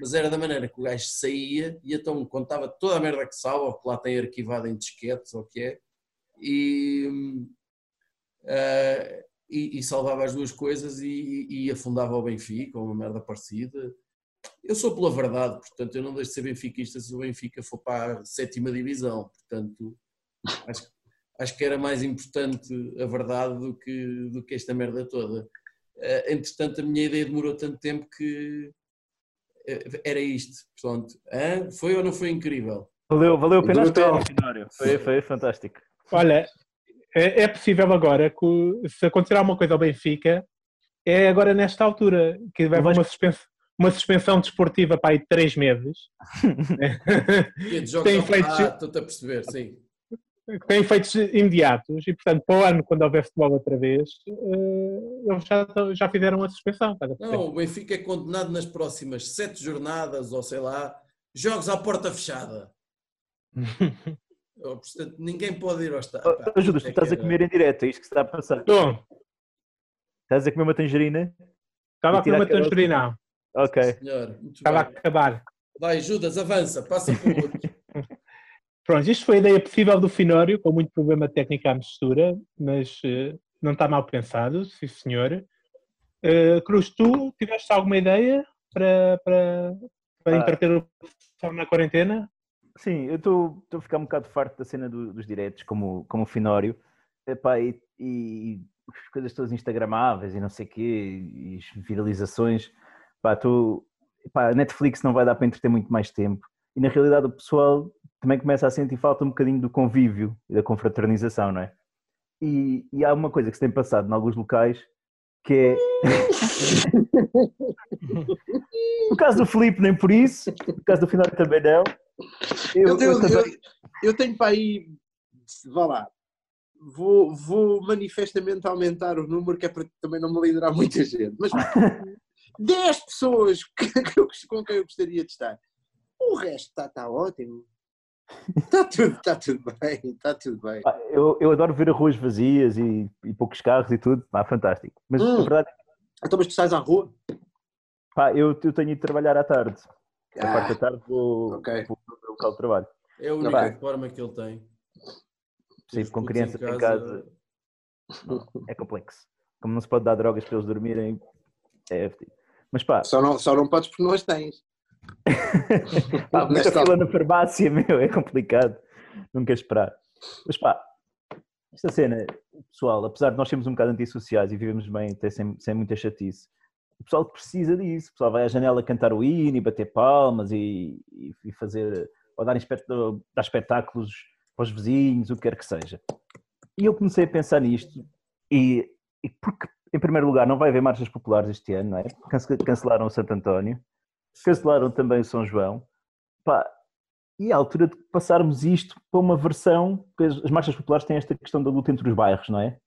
mas era da maneira que o gajo saía e então contava toda a merda que salva, ou que lá tem arquivado em disquetes, ou o que é, e, ah, e, e salvava as duas coisas e, e afundava o Benfica, ou uma merda parecida. Eu sou pela verdade, portanto, eu não deixo de ser benfiquista se o Benfica for para a sétima divisão, portanto, acho, acho que era mais importante a verdade do que, do que esta merda toda. Ah, entretanto, a minha ideia demorou tanto tempo que eh, era isto. Hã? Foi ou não foi incrível? Valeu, valeu a pena. Finório. Foi, foi fantástico. Olha, é, é possível agora que se acontecer alguma coisa ao Benfica, é agora nesta altura que vai haver uma, suspensão, uma suspensão desportiva para aí três meses. Tem ao- feito- Ah, estou-te a perceber, sim. que tem efeitos imediatos e, portanto, para o ano, quando houver futebol outra vez, eh, eles já, já fizeram a suspensão. Não, o Benfica é condenado nas próximas sete jornadas, ou sei lá, jogos à porta fechada. Portanto, ninguém pode ir ao estádio. Pá, Oh, Judas, tu é estás a comer em direto, é isto que está a passar. Bom, Estás a comer uma tangerina? estava a comer uma tangerina, Ok. Senhor, muito estava a bem. acabar. Vai, Judas, avança, passa para o outro. Pronto, isto foi a ideia possível do Finório, com muito problema técnico à mistura, mas eh, não está mal pensado, sim senhor. Eh, Cruz, tu tiveste alguma ideia para, para, para Ah. entreter o pessoal na quarentena? Sim, eu estou a ficar um bocado farto da cena do- dos diretos, como, como o Finório. Epá, e, e as coisas todas instagramáveis e não sei o quê, e as viralizações. Pá, tô, epá, a Netflix não vai dar para entreter muito mais tempo. E na realidade o pessoal também começa a sentir falta um bocadinho do convívio e da confraternização, não é? E, e há uma coisa que se tem passado em alguns locais que é. no caso do Filipe, nem por isso, no caso do Finório também não. Eu, Eu tenho, eu também- eu, tenho para aí, vá lá, vou, vou manifestamente aumentar o número que é para também não me liderar muita gente, mas 10 pessoas que, com quem eu gostaria de estar. O resto está tá ótimo. Está tudo, tá tudo bem, está tudo bem. Eu, eu adoro ver ruas vazias e, e poucos carros e tudo, pá, fantástico. Mas Hum. a verdade, Então, mas tu sais à rua? pá, eu, eu tenho ido trabalhar à tarde. A parte da Ah, tarde vou, ok. vou para o local de trabalho. É a única bem. forma que ele tem. Sim, com crianças em casa não, é complexo. Como não se pode dar drogas para eles dormirem, é FT. Mas pá, só, não, só não podes porque não as tens. pá muita Nesta fila na farmácia, meu, é complicado. Nunca esperar. Mas pá, esta cena, pessoal, apesar de nós sermos um bocado antissociais e vivemos bem até sem, sem muita chatice, o pessoal precisa disso. O pessoal vai à janela cantar o hino e bater palmas e, e- fazer, ou dar, dar espetáculos aos vizinhos, o que quer que seja. e eu comecei a pensar nisto, e, e porque, em primeiro lugar, não vai haver marchas populares este ano, não é? Cance- Cancelaram o Santo António, cancelaram também o São João. Pá, e é a altura de passarmos isto para uma versão, porque as as marchas populares têm esta questão da luta entre os bairros, não é?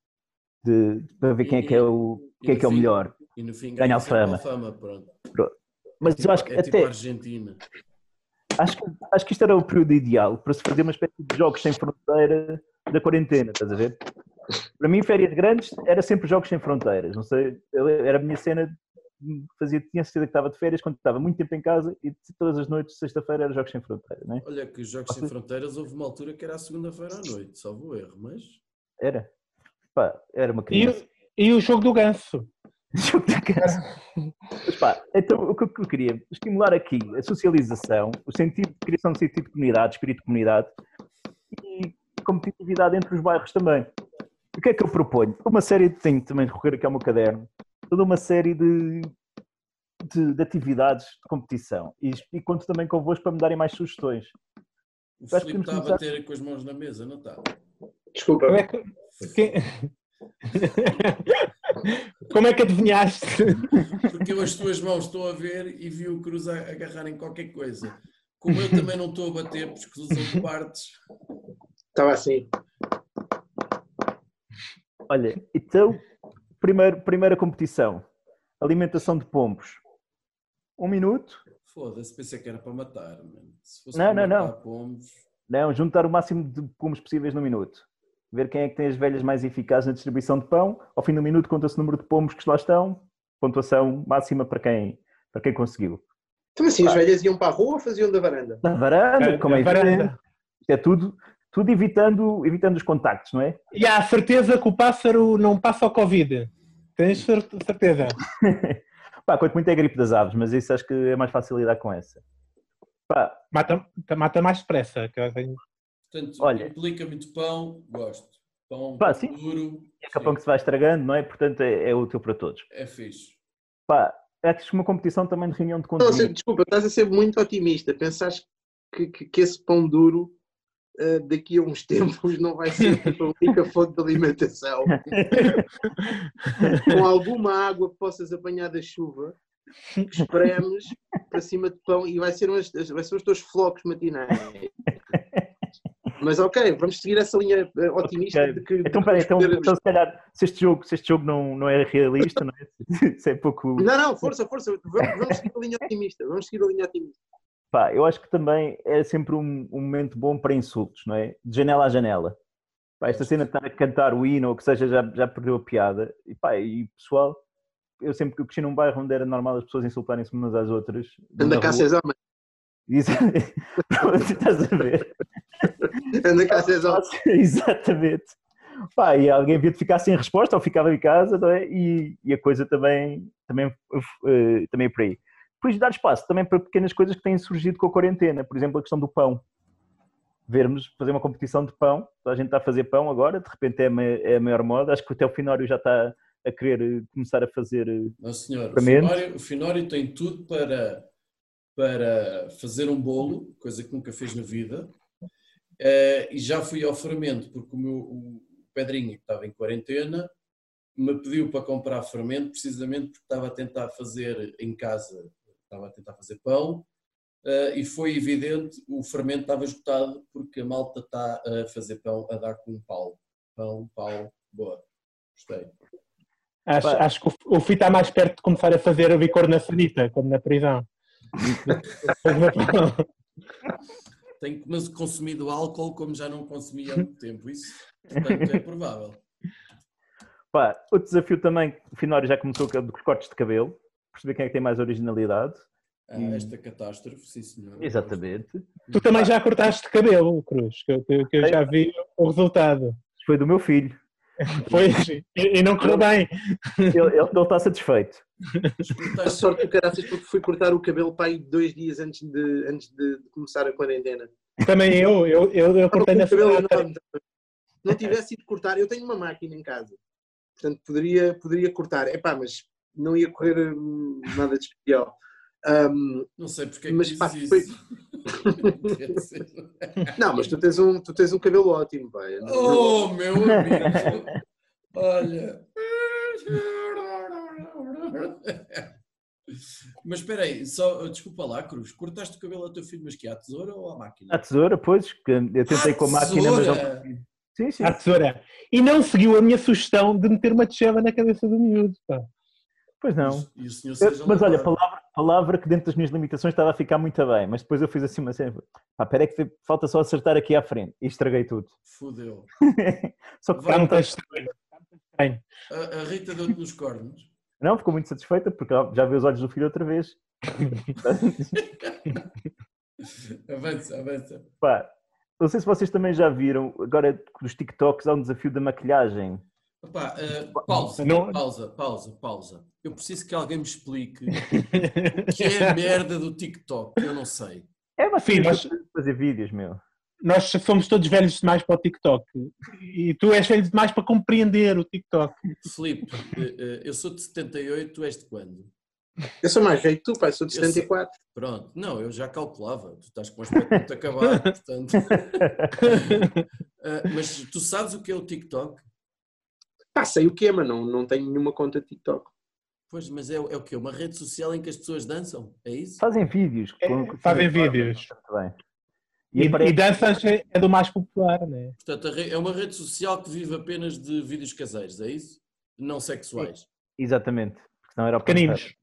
De, para ver quem é que é o, quem é, que é o melhor. E no fim Ganha fama. fama. Pronto. Mas Tipo- eu acho que é tipo até, a Argentina. acho, que- acho que isto era o período ideal para se fazer uma espécie de jogos sem fronteira da quarentena, estás a ver? Para mim, férias grandes era sempre jogos sem fronteiras. Não sei, eu- era a minha cena. Fazia, tinha certeza que estava de férias quando estava muito tempo em casa e todas as noites, sexta-feira, era jogos sem fronteira, não é? Olha que os Jogos Sem Vocês- Fronteiras houve uma altura que era a segunda-feira à noite, salvo erro, mas Era. Pá, era uma E, criança. o- e o jogo do ganso. Jogo de casa. Mas pá, então o que eu queria estimular aqui a socialização, o sentido de criação de sentido de comunidade, espírito de comunidade e competitividade entre os bairros também. O que é que eu proponho? Uma série, de- tenho também de recorrer aqui ao meu caderno, toda uma série de, de, de atividades de competição e, e conto também convosco para me darem mais sugestões. o Filipe temos está a começar- bater com as mãos na mesa, não está? Desculpa. Como é que, quem- Como é que adivinhaste? Porque eu as tuas mãos estou a ver e vi o Cruz a agarrar em qualquer coisa. Como eu também não estou a bater, porque de partes. Estava assim. Olha, então, primeiro, primeira competição, alimentação de pombos. Um minuto, Foda-se, pensei que era para matar, mano. Se fosse Não, para não, matar pombos, Não, juntar o máximo de pombos possíveis no minuto. Ver quem é que tem as velhas mais eficazes na distribuição de pão. Ao fim do minuto conta-se o número de pombos que lá estão. Pontuação máxima para quem, para quem conseguiu. Então assim, as velhas iam para a rua ou faziam da varanda? Na varanda, como é varanda. é tudo, tudo evitando, evitando os contactos, não é? E há a certeza que o pássaro não passa ao Covid. Tens cer- certeza? Pá, quanto muito é a gripe das aves, mas isso acho que é mais fácil lidar com essa. Pá, Mata, mata mais depressa. que eu tenho- portanto, Olha. implica muito pão, gosto. Pão Pá, sim. duro, é capão que se vai estragando, não é? Portanto, é, é útil para todos. é fixe. Pá, acho que uma competição também de reunião de Não, assim, conteúdo. desculpa, estás a ser muito otimista. Pensaste que, que, que esse pão duro eh, daqui a uns tempos não vai ser tipo, a única fonte de alimentação. Com alguma água que possas apanhar da chuva, espremes para cima de pão e vai ser, umas, vai ser os teus flocos matinais. Mas ok, vamos seguir essa linha eh, otimista Ok. de que. Então, peraí, então, então, se calhar, se este jogo, se este jogo não, não é realista, não é? Se é pouco. Não, não, força, força. Vamos, vamos seguir a linha otimista. Vamos seguir a linha otimista. Pá, eu acho que também é sempre um, um momento bom para insultos, não é? De janela a janela. Pá, esta cena de estar a cantar o hino ou o que seja já, já perdeu a piada. E pá, e pessoal, eu sempre que eu cresci num bairro onde era normal as pessoas insultarem-se umas às outras. Anda cá, César. Isso, Pronto, estás a ver? Anda cá. Exatamente. Pá, e alguém havia de ficar sem resposta ou ficava em casa, não é? E, e a coisa também, também, eh, também é por aí. Depois dar espaço também para pequenas coisas que têm surgido com a quarentena, por exemplo, a questão do pão. Vermos, fazer uma competição de pão, a gente está a fazer pão agora, de repente é é a maior moda, acho que até o Finório já está a querer eh, começar a fazer. eh, Não, senhor. O. Finório, o Finório tem tudo para, para fazer um bolo, coisa que nunca fez na vida. Eh, e já fui ao fermento, porque o meu o Pedrinho, que estava em quarentena, me pediu para comprar fermento, precisamente porque estava a tentar fazer em casa, estava a tentar fazer pão, eh, e foi evidente, o fermento estava esgotado, porque a malta está a fazer pão, a dar com um pau. Pão, pau, boa. Gostei. Acho, acho que o, o Fih está mais perto de começar a fazer a bicor na sanita, como na prisão. Tenho mas consumido álcool como já não consumia há muito tempo. Isso, portanto, é provável. Pá, outro desafio também, o Finório já começou com os cortes de cabelo, perceber quem é que tem mais originalidade. Hum. esta catástrofe, sim senhor. Exatamente. tu também já cortaste cabelo, Cruz, que eu- que eu já vi o resultado. Foi do meu filho. Foi, e, e não correu bem. Ele, ele, ele está satisfeito. A sorte do caraças porque fui cortar o cabelo para aí dois dias antes de, antes de começar a quarentena. Também eu, eu, eu, eu cortei na cabelo enorme. Não tivesse ido cortar, eu tenho uma máquina em casa. Portanto, poderia, poderia cortar. Epá, mas não ia correr hum, nada de especial. Hum, Não sei porque é que mas pá, isso. foi, Não, mas tu tens um, tu tens um cabelo ótimo, pai. oh, meu amigo. Olha. Mas espera aí, só, desculpa lá, Cruz, cortaste o cabelo ao teu filho, mas que à tesoura ou à máquina? À tesoura, pois, que eu tentei À com a máquina, mas não. Sim, sim. À tesoura. E não seguiu a minha sugestão de meter uma tcheva na cabeça do miúdo. pá. Pois não. E o senhor Eu- seja mas olha, palavra, palavra que dentro das minhas limitações estava a ficar muito bem, mas depois eu fiz assim uma cena. Pá, peraí que falta só acertar aqui à frente e estraguei tudo. Fudeu. só que Vai. Está muito estranho. A, a Rita deu-te nos cornos. não, ficou muito satisfeita porque já viu os olhos do filho outra vez. Avança, avança. Pá, não sei se vocês também já viram, agora dos TikToks há um desafio da maquilhagem. Opa, eh, pausa, Não- pausa, pausa, pausa. Eu preciso que alguém me explique o que é a merda do TikTok. Eu não sei. É uma cena nós- fazer vídeos, meu. Nós somos todos velhos demais para o TikTok. E tu és velho demais para compreender o TikTok. Filipe, eh, eh, eu sou de 78, tu és de quando? Eu sou mais velho que tu, pai, sou de Eu sou- 74. Pronto, não, eu já calculava. Tu estás com um aspecto muito acabado, portanto. Mas tu sabes o que é o TikTok? Pá, sei o que é, mas não, não tenho nenhuma conta TikTok. Pois, mas é, é o quê? Uma rede social em que as pessoas dançam? É isso? Fazem vídeos. É, com- com- fazem com- vídeos. Muito bem. E, E, aparece- e danças é é do mais popular, né? Portanto, é uma rede social que vive apenas de vídeos caseiros, é isso? Não sexuais. Exatamente, porque senão era Pequeninos.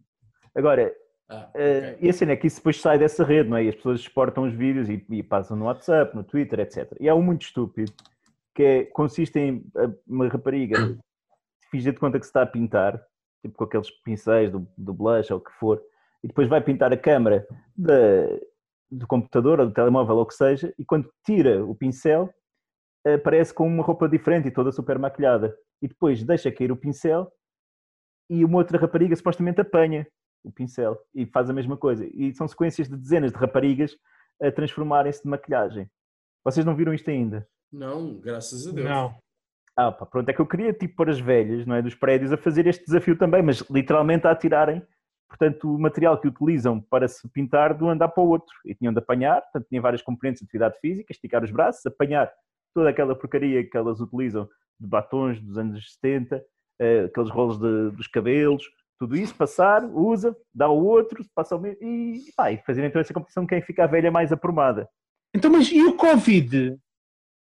Agora, Ah, eh, ok. e a cena é que isso depois sai dessa rede, não é? E as pessoas exportam os vídeos e, e passam no WhatsApp, no Twitter, etc. E há um muito estúpido que é, consiste em eh, uma rapariga fingir de conta que se está a pintar, tipo com aqueles pincéis do, do blush ou o que for, e depois vai pintar a câmara da- do computador ou do telemóvel ou o que seja, e quando tira o pincel, aparece com uma roupa diferente e toda super maquilhada. E depois deixa cair o pincel e uma outra rapariga supostamente apanha o pincel e faz a mesma coisa. E são sequências de dezenas de raparigas a transformarem-se de maquilhagem. Vocês não viram isto ainda? Não, graças a Deus. Não. Ah, pá, pronto, é que eu queria tipo pôr as velhas, não é, dos prédios a fazer este desafio também, mas literalmente a atirarem, portanto, o material que utilizam para se pintar de um andar para o outro. E tinham de apanhar, portanto, tinha várias componentes de atividade física, esticar os braços, apanhar toda aquela porcaria que elas utilizam de batons dos anos 70, eh, aqueles rolos de- dos cabelos, tudo isso, passar, usa, dá ao outro, passa ao mesmo, e, pá, e fazer então essa competição de quem fica a velha mais aprumada. Então, mas e o Covid?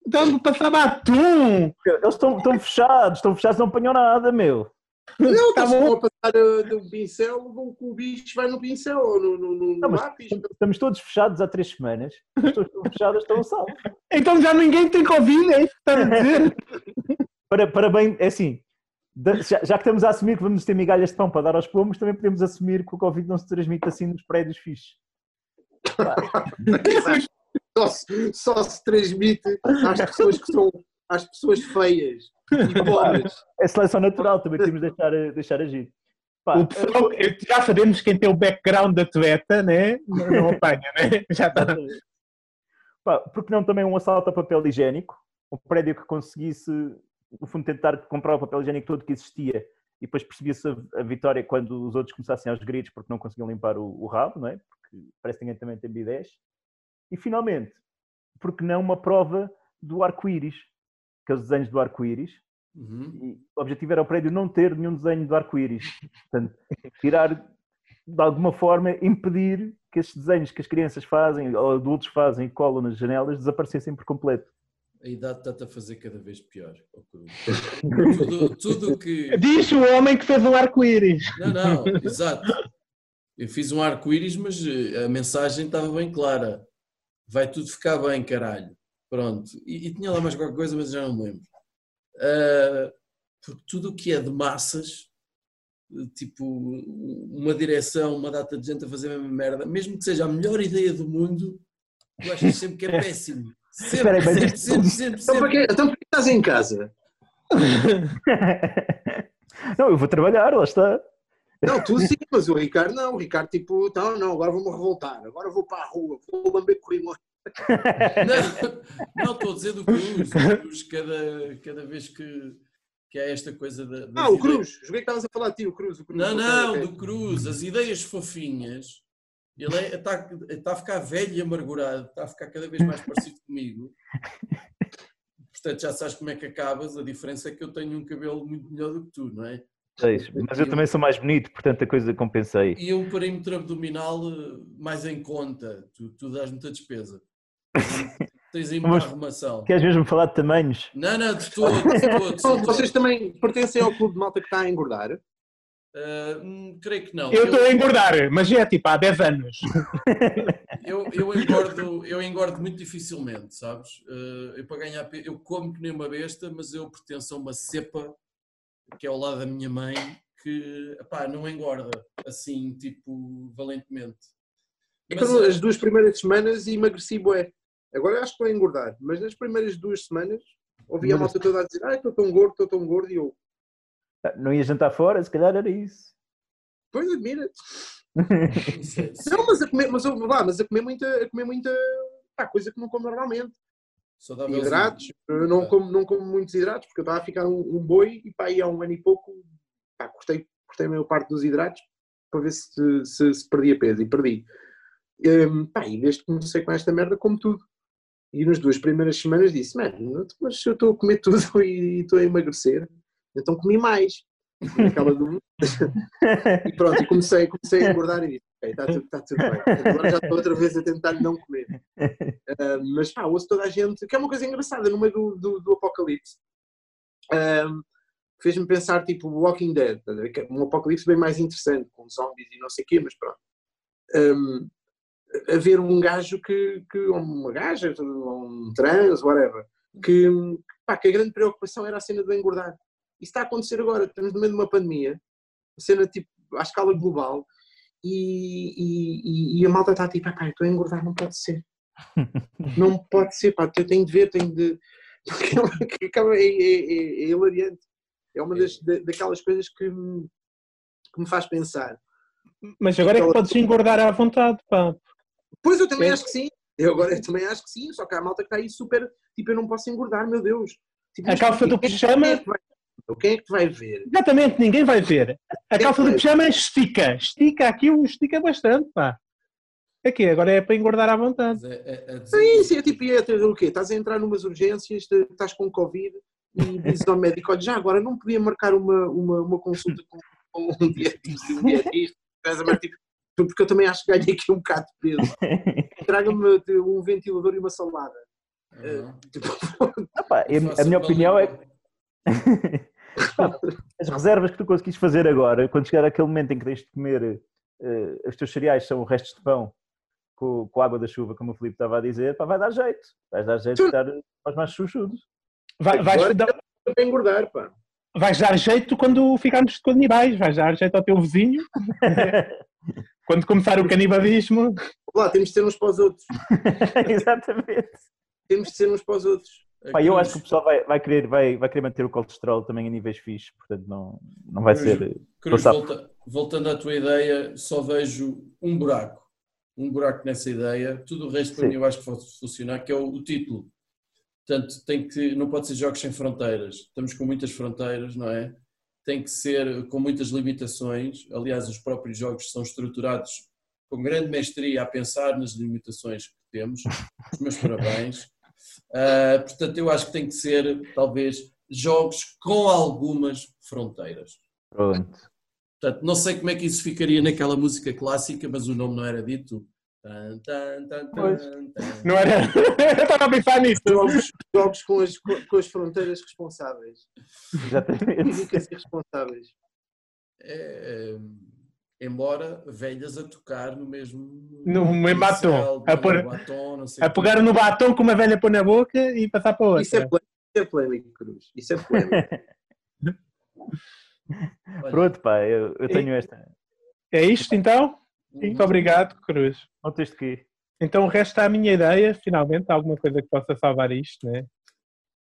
Dá-me passar batom! Eles estão, fechados, estão fechados, não apanham nada, meu. Não, Tá bom. passar uh, do pincel, vão com o bicho vai no pincel ou no, no, no, no Não, mas lápis. Estamos todos fechados há três semanas. As pessoas que estão fechadas estão salvas. Então já ninguém tem Covid, é isso que estás a dizer? Para, para bem, é assim, já, já que estamos a assumir que vamos ter migalhas de pão para dar aos pomos, também podemos assumir que o Covid não se transmite assim nos prédios fixos. Só se, só se transmite às pessoas que são às pessoas feias e pobres. É seleção natural, também temos de deixar, deixar agir. Pá, O pessoal, já sabemos quem tem o background da tueta, né? Não, apanha, né? Já está. Pá, porque não também um assalto a papel higiênico? Um prédio que conseguisse, no fundo, tentar comprar o papel higiênico todo que existia e depois percebia-se a, a vitória quando os outros começassem aos gritos porque não conseguiam limpar o, o rabo, não é? Porque parece que ninguém também tem bidés. E finalmente, porque não uma prova do arco-íris? Aqueles desenhos do arco-íris. Uhum. E o objetivo era o prédio não ter nenhum desenho do arco-íris. Portanto, tirar, de alguma forma, impedir que esses desenhos que as crianças fazem, ou adultos fazem e colam nas janelas, desaparecessem por completo. A idade está-te a fazer cada vez pior. tudo, tudo que. Diz o homem que fez um arco-íris. Não, não, exato. Eu fiz um arco-íris, mas eh, a mensagem estava bem clara. Vai tudo ficar bem, caralho. Pronto. E, e tinha lá mais qualquer coisa, mas já não me lembro. Ah, porque tudo o que é de massas, tipo uma direção, uma data de gente a fazer a mesma merda, mesmo que seja a melhor ideia do mundo, eu acho sempre que é péssimo. Sempre, aí, sempre, sempre, sempre, Então para, então para que estás em casa? não, eu vou trabalhar, lá está. Não, tu sim, mas o Ricardo não. O Ricardo, tipo, não, não, agora vou-me revoltar. Agora vou para a rua, vou lamber corrimões. Não, não, estou a dizer do Cruz. O Cruz cada, cada vez que, que há esta coisa da. Ah, o ideias- Cruz. Joguei que estavas a falar de ti, o Cruz. O Cruz Não, não, do Cruz. As ideias fofinhas Ele está tá a ficar velho e amargurado, está a ficar cada vez mais parecido comigo. Portanto, já sabes como é que acabas. A diferença é que eu tenho um cabelo muito melhor do que tu, não é? Seis. Mas eu também sou mais bonito, portanto a coisa compensei. E um perímetro abdominal eh, mais em conta. Tu, tu dás muita despesa. Tens aí muita Mas- arrumação. Queres mesmo falar de tamanhos? Não, não, de todo, de todo. de todo. Vocês também pertencem ao clube de malta que está a engordar? Hum, creio que não. Eu estou a engordar, mas é tipo há 10 anos. Eu, eu, engordo, eu engordo muito dificilmente, sabes? Eh, eu para ganhar eu como que nem uma besta, mas eu pertenço a uma cepa que é ao lado da minha mãe que epá, não engorda assim, tipo, valentemente. Mas, Então, as duas primeiras semanas emagreci bué. Agora acho que estou a engordar, mas nas primeiras duas semanas ouvi a malta toda a dizer ai, estou tão gordo, estou tão gordo, e eu, Não ia jantar fora, se calhar era isso. pois admira-te. é- Não, mas a comer, mas, eu- vá, mas a comer muita, a comer muita pá, coisa que não como normalmente. Saudávelzinho. Hidratos, eu não como, não como muitos hidratos, porque eu estava a ficar um, um boi e pá, aí há um ano e pouco pá, cortei, cortei a maior parte dos hidratos para ver se, se, se perdia peso e perdi. Hum, pá, e desde que comecei com esta merda, como tudo. E nas duas primeiras semanas disse, mano, mas se eu estou a comer tudo e estou a emagrecer, então comi mais. Naquela do... e pronto, e comecei, comecei a engordar e disse, está tudo, está tudo bem. Agora já estou outra vez a tentar não comer. Ah, mas pá, ouço toda a gente, que é uma coisa engraçada no meio do, do, do apocalipse. Ahm, Fez-me pensar, tipo, Walking Dead? Que é um apocalipse bem mais interessante, com zombies e não sei o quê, mas pronto. Ahm, haver um gajo que, que ou uma gaja, ou um trans, whatever, que, pá, que a grande preocupação era a cena do engordar. Isso está a acontecer agora, estamos no meio de uma pandemia, a cena tipo, à escala global, e, e, e- a malta está tipo, pá, estou a engordar, não pode ser. Não pode ser, pá, eu tenho de ver, tenho de. Porque acaba- é, é, é, é hilariante. É uma das, da- daquelas coisas que me, que me faz pensar. Mas agora é que podes engordar à vontade, pá. Pois eu também É. acho que sim. Eu agora eu também acho que sim, só que há a malta que está aí super. Tipo, eu não posso engordar, meu Deus. Tipo, A calça do quem- pijama- Quem é que vai, quem é que vai ver? Exatamente, ninguém vai ver. A calça do pijama estica. Estica aquilo, estica bastante, pá. Aqui, agora é para engordar à vontade. É- é- é Sim, sim, é tipo, é, ter o quê? Estás a entrar numas urgências, estás com Covid e dizes ao médico: olha, já agora não podia marcar uma, uma, uma consulta com, com um dietista, um dietista, estás a ver, tipo, porque eu também acho que ganhei aqui um bocado de peso. Traga-me um ventilador e uma salada. Aham. Tipo, Ah, pá, e a- a minha opinião é. as reservas que tu conseguiste fazer agora, quando chegar aquele momento em que tens de comer eh, os teus cereais são restos de pão com, com a água da chuva, como o Filipe estava a dizer, pá, vai dar jeito. Vais dar jeito de estar aos mais chuchudos. Vai, vais, Agora- dar, para engordar, pá. vais dar jeito quando ficarmos canibais. Vais dar jeito ao teu vizinho. Quando começar o canibalismo. Lá, temos de ser uns para os outros. Exatamente. Temos de ser uns para os outros. A Pá, eu acho que o pessoal vai, vai, querer, vai, vai querer manter o colesterol também a níveis fixos, portanto não, não vai Cruz, ser. Cruz, volta- voltando à tua ideia, só vejo um buraco. Um buraco nessa ideia. Tudo o resto para Sim. mim eu acho que pode funcionar, que é o, o título. Portanto, tem que, não pode ser jogos sem fronteiras. Estamos com muitas fronteiras, não é? Tem que ser com muitas limitações. Aliás, os próprios jogos são estruturados com grande mestria a pensar nas limitações que temos. Os meus parabéns. Ah, portanto, eu acho que tem que ser, talvez, jogos com algumas fronteiras. Pronto. Portanto, não sei como é que isso ficaria naquela música clássica, mas o nome não era dito. Tan, tan, tan, tan, Pois. tan. Não era? Eu estava a pensar nisso. Jogos, jogos com, as, com as fronteiras responsáveis. Exatamente. É, é, embora velhas a tocar no mesmo. No mesmo batom. A pôr- batom, não sei A pegar no batom com uma velha pôr na boca e passar para outra. Isso é polémico, isso é polémico, Cruz. Isso é polémico. Pronto, pá, eu, eu tenho esta. É isto então? Muito uhum. obrigado, Cruz. Não tens quê? Então resta a minha ideia, finalmente, alguma coisa que possa salvar isto, né?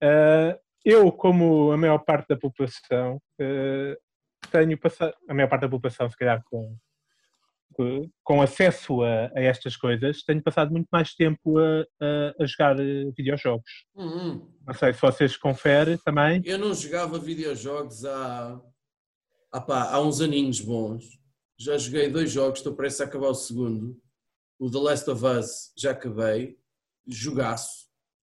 Ah, eu, como a maior parte da população, ah, tenho passado, a maior parte da população, se calhar, com, com- acesso a, a estas coisas, tenho passado muito mais tempo a, a- a jogar eh, videojogos. Uhum. Não sei se vocês conferem também. Eu não jogava videojogos há, há, pá, há uns aninhos bons. Já joguei dois jogos, estou prestes a acabar o segundo. o The Last of Us já acabei, jogaço.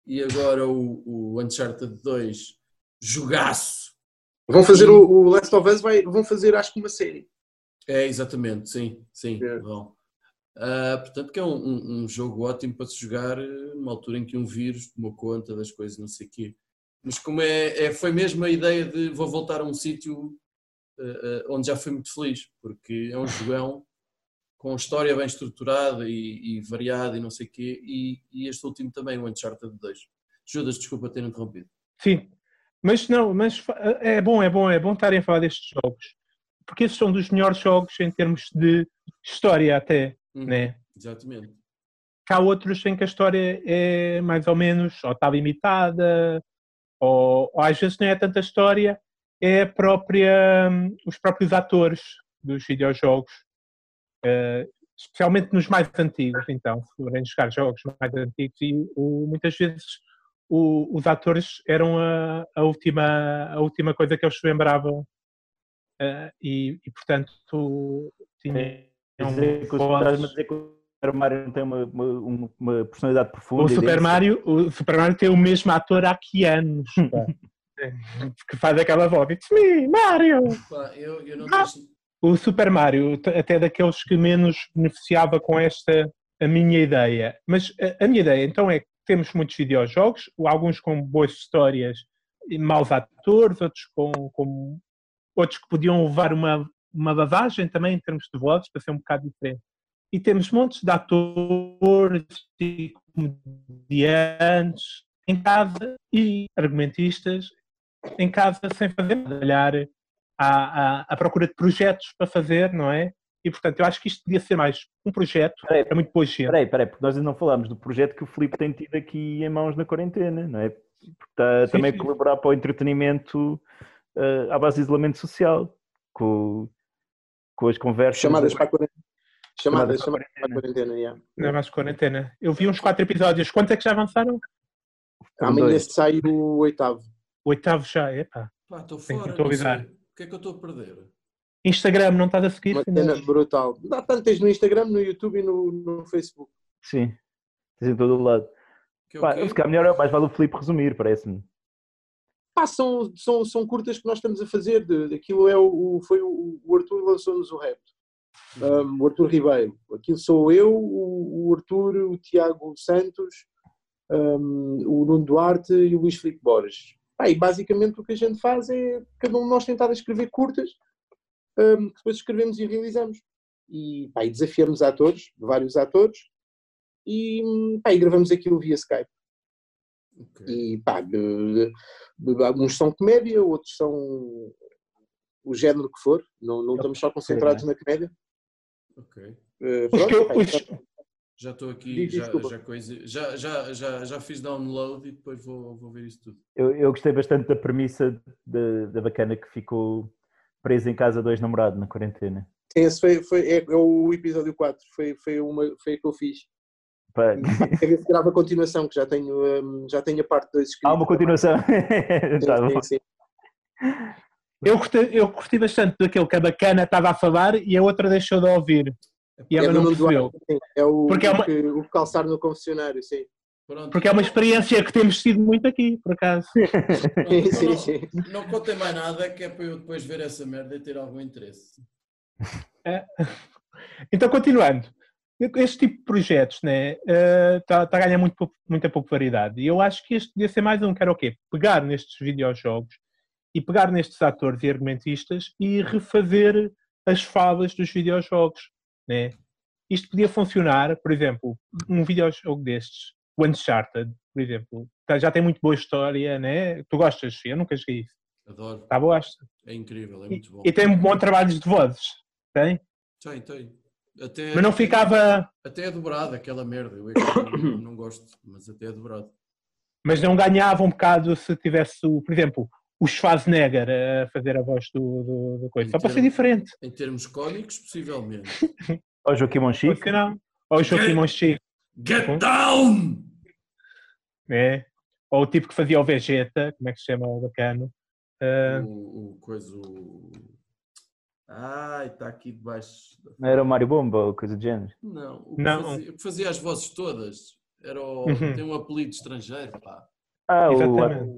E agora o, o Uncharted 2, jogaço. Vão fazer o, o Last of Us, vai, vão fazer acho que uma série. É, exatamente, sim, sim, É. vão. Ah, portanto, que é um, um- um jogo ótimo para se jogar eh, numa altura em que um vírus tomou conta das coisas, não sei o quê. Mas como é, é- foi mesmo a ideia de vou voltar a um sítio eh, eh, onde já fui muito feliz, porque é um jogão com história bem estruturada e, e variada e não sei o quê, e, e este último também, o Uncharted 2. Judas, desculpa ter interrompido. Sim, mas não, mas é bom, é bom, é bom estarem a falar destes jogos, porque esses são dos melhores jogos em termos de história até, Uhum, né? Exatamente. Há outros em que a história é mais ou menos, ou está limitada, ou, ou às vezes não é tanta história, é a própria, hum, os próprios atores dos videojogos, eh, especialmente nos mais antigos, então, se forem jogar jogos mais antigos, e o- muitas vezes o- os atores eram a, a última, a última coisa que eles se lembravam, eh, e, e, portanto tinham dizer que o- Super Mario não tem uma, uma, uma personalidade profunda. O Super? Mario, o Super Mario tem o mesmo ator há que anos, que faz aquela voz, It's me, Mario! Pá, eu, eu não Ah! deixo- O Super Mario, até daqueles que menos beneficiava com esta, a minha ideia. Mas a, a minha ideia, então, é que temos muitos videojogos, alguns com boas histórias e maus atores, outros com, com- outros que podiam levar uma, uma lavagem também em termos de vozes, para ser um bocado diferente. E temos montes de atores e comediantes em casa e argumentistas em casa sem fazer olhar à, à, à procura de projetos para fazer, não é? E portanto, eu acho que isto podia ser mais um projeto Peraí, para muito boa gente. Espera aí, espera aí, porque nós ainda não falámos do projeto que o Filipe tem tido aqui em mãos na quarentena, não é? Porque está Sim, também sim. a colaborar para o entretenimento eh, à base de isolamento social, com, com as conversas. Chamadas para a quarentena. Chamadas, Chamadas para a a quarentena, yeah. Não é mais quarentena. Eu vi uns quatro episódios. Quantos é que já avançaram? Amanhã dois. sai o oitavo. O oitavo já, epá. Pá, estou fora. não atualizar. sei. O que é que eu estou a perder? Instagram, não estás a seguir? Uma cena brutal. Dá tantas no Instagram, no YouTube e no, no Facebook. Sim, tens em todo o lado. Que é Pá, se calhar melhor, é- mais vale o Filipe resumir, parece-me. Pá, são, são, são curtas que nós estamos a fazer. De, aquilo é o, o- foi o, o Arthur lançou-nos o rap. Um, o Arthur Ribeiro. Aquilo sou eu, o, o Arthur, o Tiago Santos, um, o Nuno Duarte e o Luís Filipe Borges. Pá, e basicamente o que a gente faz é cada um de nós tentar escrever curtas um, que depois escrevemos e realizamos. E, pá, e desafiamos atores, vários atores, e, pá, e gravamos aquilo via Skype. Ok. E pá, de- de- de- alguns são comédia, outros são o género que for, não, não estamos só concentrados na comédia. ok. Os pá, os- então, Já estou aqui, Diz, já, já, coisa, já, já, já, já fiz download e depois vou, vou ver isso tudo. Eu, eu gostei bastante da premissa da, da bacana que ficou preso em casa dois namorados na quarentena. esse foi, foi- é, é o episódio 4, foi, foi, uma, foi a que eu fiz. Pá, A ver se grava a continuação, que já tenho, hum, já tenho a parte 2 escrita. Há uma continuação. Tá bom. Sim, sim, sim. Eu curti, eu curti bastante daquele que a bacana estava a falar e a outra deixou de ouvir. E É ela do não percebeu. Duarte, sim. É o, Porque é uma- o, calçar no confessionário, sim. Pronto. Porque é uma experiência que temos tido muito aqui, por acaso. Pronto, Sim, então sim, não, sim. não contem mais nada, que é para eu depois ver essa merda e ter algum interesse. Então, continuando. Este tipo de projetos está a ganhar muito, muita popularidade. E eu acho que este devia ser mais um, que era o quê? Pegar nestes videojogos e pegar nestes atores e argumentistas e refazer as falas dos videojogos. Né? Isto podia funcionar, por exemplo, um videojogo destes, o Uncharted, por exemplo, tá- já tem muito boa história, né? Tu gostas? Eu nunca joguei isso. Adoro. Está boa? É incrível, é E, muito bom. e tem bons trabalhos de vozes, tem? Tem, tem. Até, Mas não ficava... Até é dobrado aquela merda. Eu é não, não gosto, mas até é dobrado. mas não ganhava um bocado se tivesse, por exemplo, o Schwarzenegger a fazer a voz do, do, do coisa. Só para ser diferente. Em termos cómicos, possivelmente. Ó Joaquim Monchique. Ou o Joaquim Monchique, Get down! Né? Ou o tipo que fazia o Vegeta, como é que se chama o bacano? Ah, O, o coisa. O... Ai, está aqui debaixo. Não era o Mário Bomba ou coisa do género? Não, o que, Não. Fazia, o que fazia as vozes todas era o, Uhum. tem um apelido estrangeiro, pá. Ah, o. Exatamente.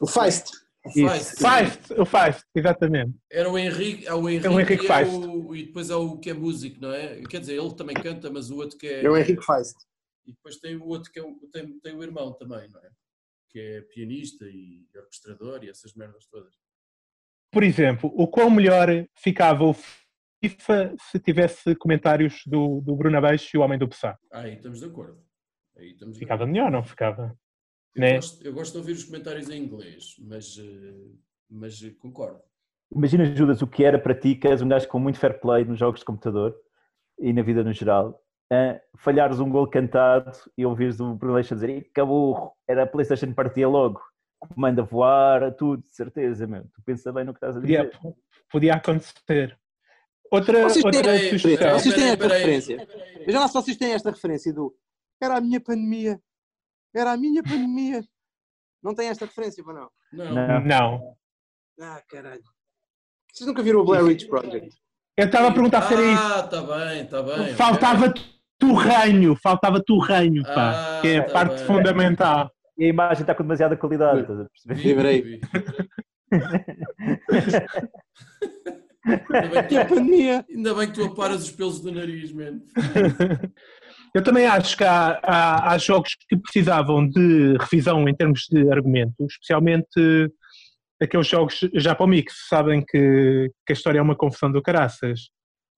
O Feist. O. Feist. Feist, o Feist, exatamente. Era o Henrique, é o Henrique, É o Henrique e, é Feist. o- e depois é o que é músico, não é? Quer dizer, ele também canta, mas o outro que é. É o Henrique Feist. E depois tem o outro que é o, tem, tem o irmão também, não é? Que é pianista e orquestrador e essas merdas todas. Por exemplo, o quão melhor ficava o FIFA se tivesse comentários do, do Bruno Abeixo e o Homem do Pessá? Ah, aí estamos de acordo. Aí estamos de Ficava acordo. melhor, não ficava? Eu, né? gosto, eu gosto de ouvir os comentários em inglês, mas, eh, mas eh, concordo. Imagina, Judas, o que era para ti, que és um gajo com muito fair play nos jogos de computador e na vida no geral, ah, falhares um gol cantado e ouvires o PlayStation dizer "Ih, que burro, era a PlayStation partia logo, manda voar, tudo, de certeza, meu. Tu pensa bem no que estás a dizer. Podia, podia acontecer. Outra, Vocês têm- outra sugestão. Vocês têm esta referência? peraí. Veja lá se vocês têm esta referência do era a minha pandemia. Era a minha pandemia. Não tem esta referência para não? Não, Não. Ah, caralho. Vocês nunca viram o Blair Witch Project? Eu estava a perguntar se era isso. Ah, está bem, está bem. Faltava torranho, faltava torranho, pá, Ah, que é a tá parte bem. fundamental. E a imagem está com demasiada qualidade, estás a perceber? Vi, Lembrei. vi. Ainda bem que pandemia. Ainda bem que tu aparas os pelos do nariz, man. Eu também acho que há, há- há jogos que precisavam de revisão em termos de argumento, especialmente aqueles jogos já para o mix, sabem que, que a história é uma confusão do caraças.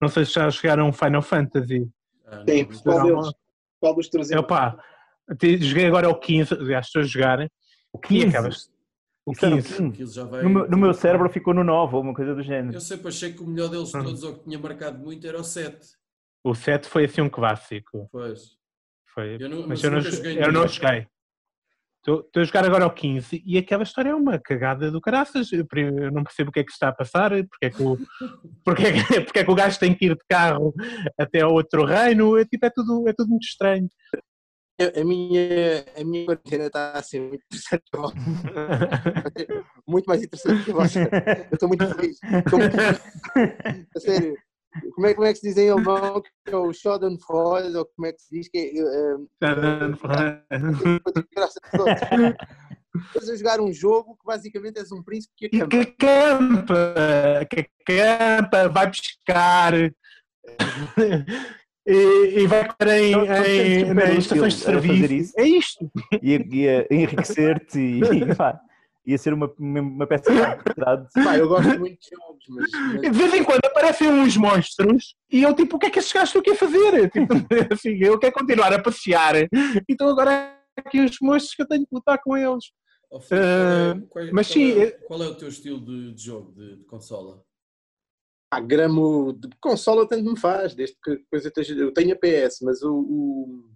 Não sei se já jogaram Final Fantasy. Ah, Tem. Qual deles? Qual dos É 300? pá, joguei agora o 15, aliás, estou a jogar. O E 15. acabas. O Isso era o 15. 15. Aquilo já vai- No meu, no meu cérebro ficou no 9 ou uma coisa do género. Eu sempre achei que o melhor deles Hum. todos, ou que tinha marcado muito, era o 7. O 7 foi assim um clássico. Pois. Foi, Eu não- mas mas eu não, eu não joguei. Estou estou a jogar agora ao 15 e aquela história é uma cagada do caraças. Eu eu não percebo o que é que está a passar, porque é que o, porque é que, porque é que o gajo tem que ir de carro até ao outro reino. É, tipo, é, tudo, é tudo muito estranho. A minha, a minha quarentena está a ser muito interessante. Muito mais interessante que a vossa. Eu estou muito feliz. Estou muito feliz. A sério. Como é, como é que se diz em alemão que é o Schadenfreude, ou como é que se diz que é... eh, a todos. Estás a jogar um jogo que basicamente és um príncipe que E acampa. que campa, que campa, vai pescar e, e vai para em, Não, não sei em, útil estações de serviço. isso. É isto. Ia, ia enriquecer-te e, e pá, ia ser uma, uma peça de. Pá, eu gosto muito de jogos, mas, mas De vez em quando aparecem uns monstros e eu tipo, o que é que esses gajos estão aqui a fazer? Tipo, assim, eu quero continuar a passear. Então agora há aqui os monstros que eu tenho que lutar com eles. Ó, Filipe, qual é- Ah, qual é- mas qual sim, é- Qual é o teu estilo de, de jogo, de, de consola? pá, gramo de consola tanto me faz, desde que depois eu, esteja, eu tenho a PS, mas o, o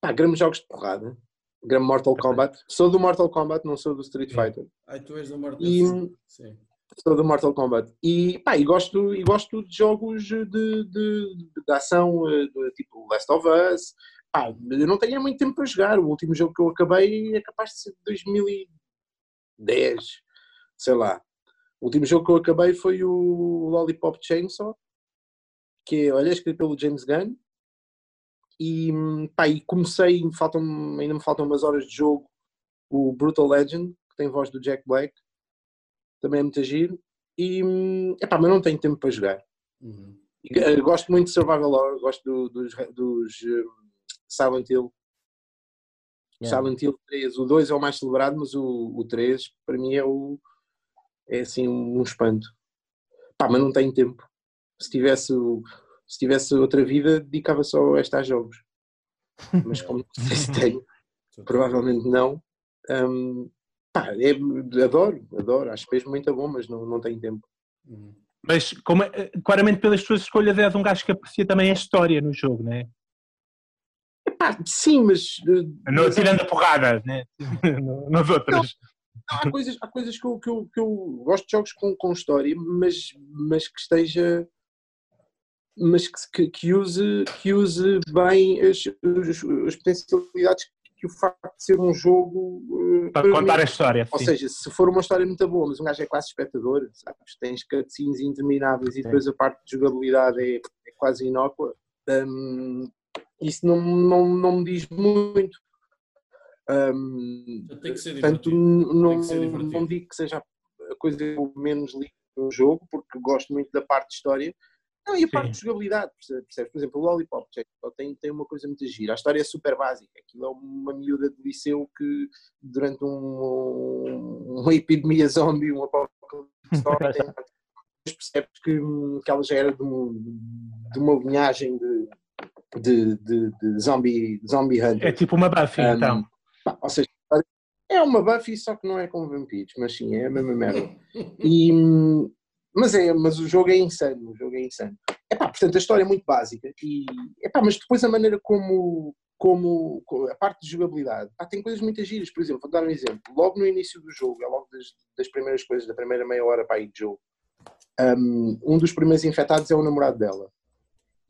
pá, gramo jogos de porrada, Mortal Kombat, sou do Mortal Kombat, não sou do Street Sim. Fighter, Ai, tu és da Mortal E- Sim. sou do Mortal Kombat e, pá, e, gosto, e gosto de jogos de, de, de, de ação, eh, de, tipo Last of Us, pá, eu não tenho muito tempo para jogar, o último jogo que eu acabei é capaz de ser de 2010, sei lá. O último jogo que eu acabei foi o Lollipop Chainsaw, que olha, é escrito pelo James Gunn. E, pá, e comecei, faltam, ainda me faltam umas horas de jogo, o Brutal Legend, que tem voz do Jack Black, também é muito giro. E, epá, mas não tenho tempo para jogar. Uhum. E, eh, gosto muito de Survival Horror, gosto do- dos, dos um, Silent Hill. Yeah. Silent Hill 3, o 2 é o mais celebrado, mas o, o 3 para mim é o é assim um espanto. Pá, mas não tenho tempo. Se tivesse, o- se tivesse outra vida, dedicava só a estes jogos. Mas como não sei se tenho, provavelmente não. Hum, pá, é- adoro, adoro, acho mesmo muito bom, mas não, não tenho tempo. Uhum. Mas como é- claramente pelas tuas escolhas és um gajo que aprecia também a história no jogo, né? Pá, sim, mas, eh, Não, tirando a porrada, né? Nas outras. há coisas, há coisas que, eu, que, eu, que eu gosto de jogos com, com história, mas, mas que esteja. Mas que, que, use, que use bem as, as, as potencialidades que o facto de ser um jogo. eh, Para contar a história. Ou sim. seja, se for uma história muito boa, mas um gajo é quase espectador, sabes? Tens cutscenes intermináveis e depois a parte de jogabilidade é, é quase inócua, hum, isso não, não, não me diz muito. Hum, Tem que ser Portanto, não, Tem que ser não digo que seja a coisa que eu menos ligo no jogo, porque gosto muito da parte de história. Não, e a parte de jogabilidade, percebes? Por exemplo, o Lollipop Jack tem, tem uma coisa muito gira. A história é super básica. Aquilo é uma miúda de liceu que, durante um, uma epidemia zombie, um apocalipse zombie, percebes que, que ela já era de, um- de uma linhagem de, de, de, de zombie, zombie hunter. É tipo uma Buffy, Um, então. ou seja, é uma Buffy, só que não é com vampiros, mas sim, é a mesma merda. E, hum, mas, é, mas o jogo é insano, o jogo é insano. Epá, portanto, a história é muito básica, e, epá, mas depois a maneira como, como co- a parte de jogabilidade, pá, tem coisas muito giras. Por exemplo, vou dar um exemplo. Logo no início do jogo, é logo das, das primeiras coisas, da primeira meia hora para aí de jogo, um, um dos primeiros infectados é o namorado dela.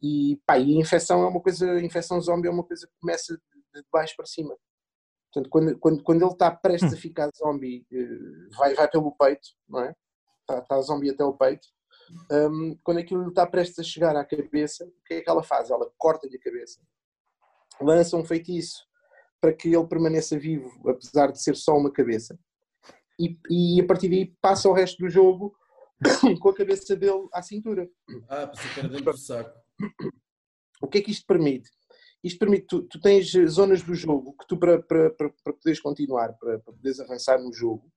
E, pá, e a infecção é uma coisa, a infecção zombie é uma coisa que começa de, de baixo para cima. Portanto, quando, quando, quando ele está prestes a ficar zombie, eh, vai, vai pelo peito, não é? Está, está zombie até o peito. Hum, quando aquilo lhe está prestes a chegar à cabeça, o que é que ela faz? Ela corta-lhe a cabeça, lança um feitiço para que ele permaneça vivo, apesar de ser só uma cabeça. E, e a partir daí passa o resto do jogo com a cabeça dele à cintura. Ah, pensei que era dentro do saco. O que é que isto permite? Isto permite, tu, tu tens zonas do jogo que tu, para, para, para, para poderes continuar, para, para poderes avançar no jogo,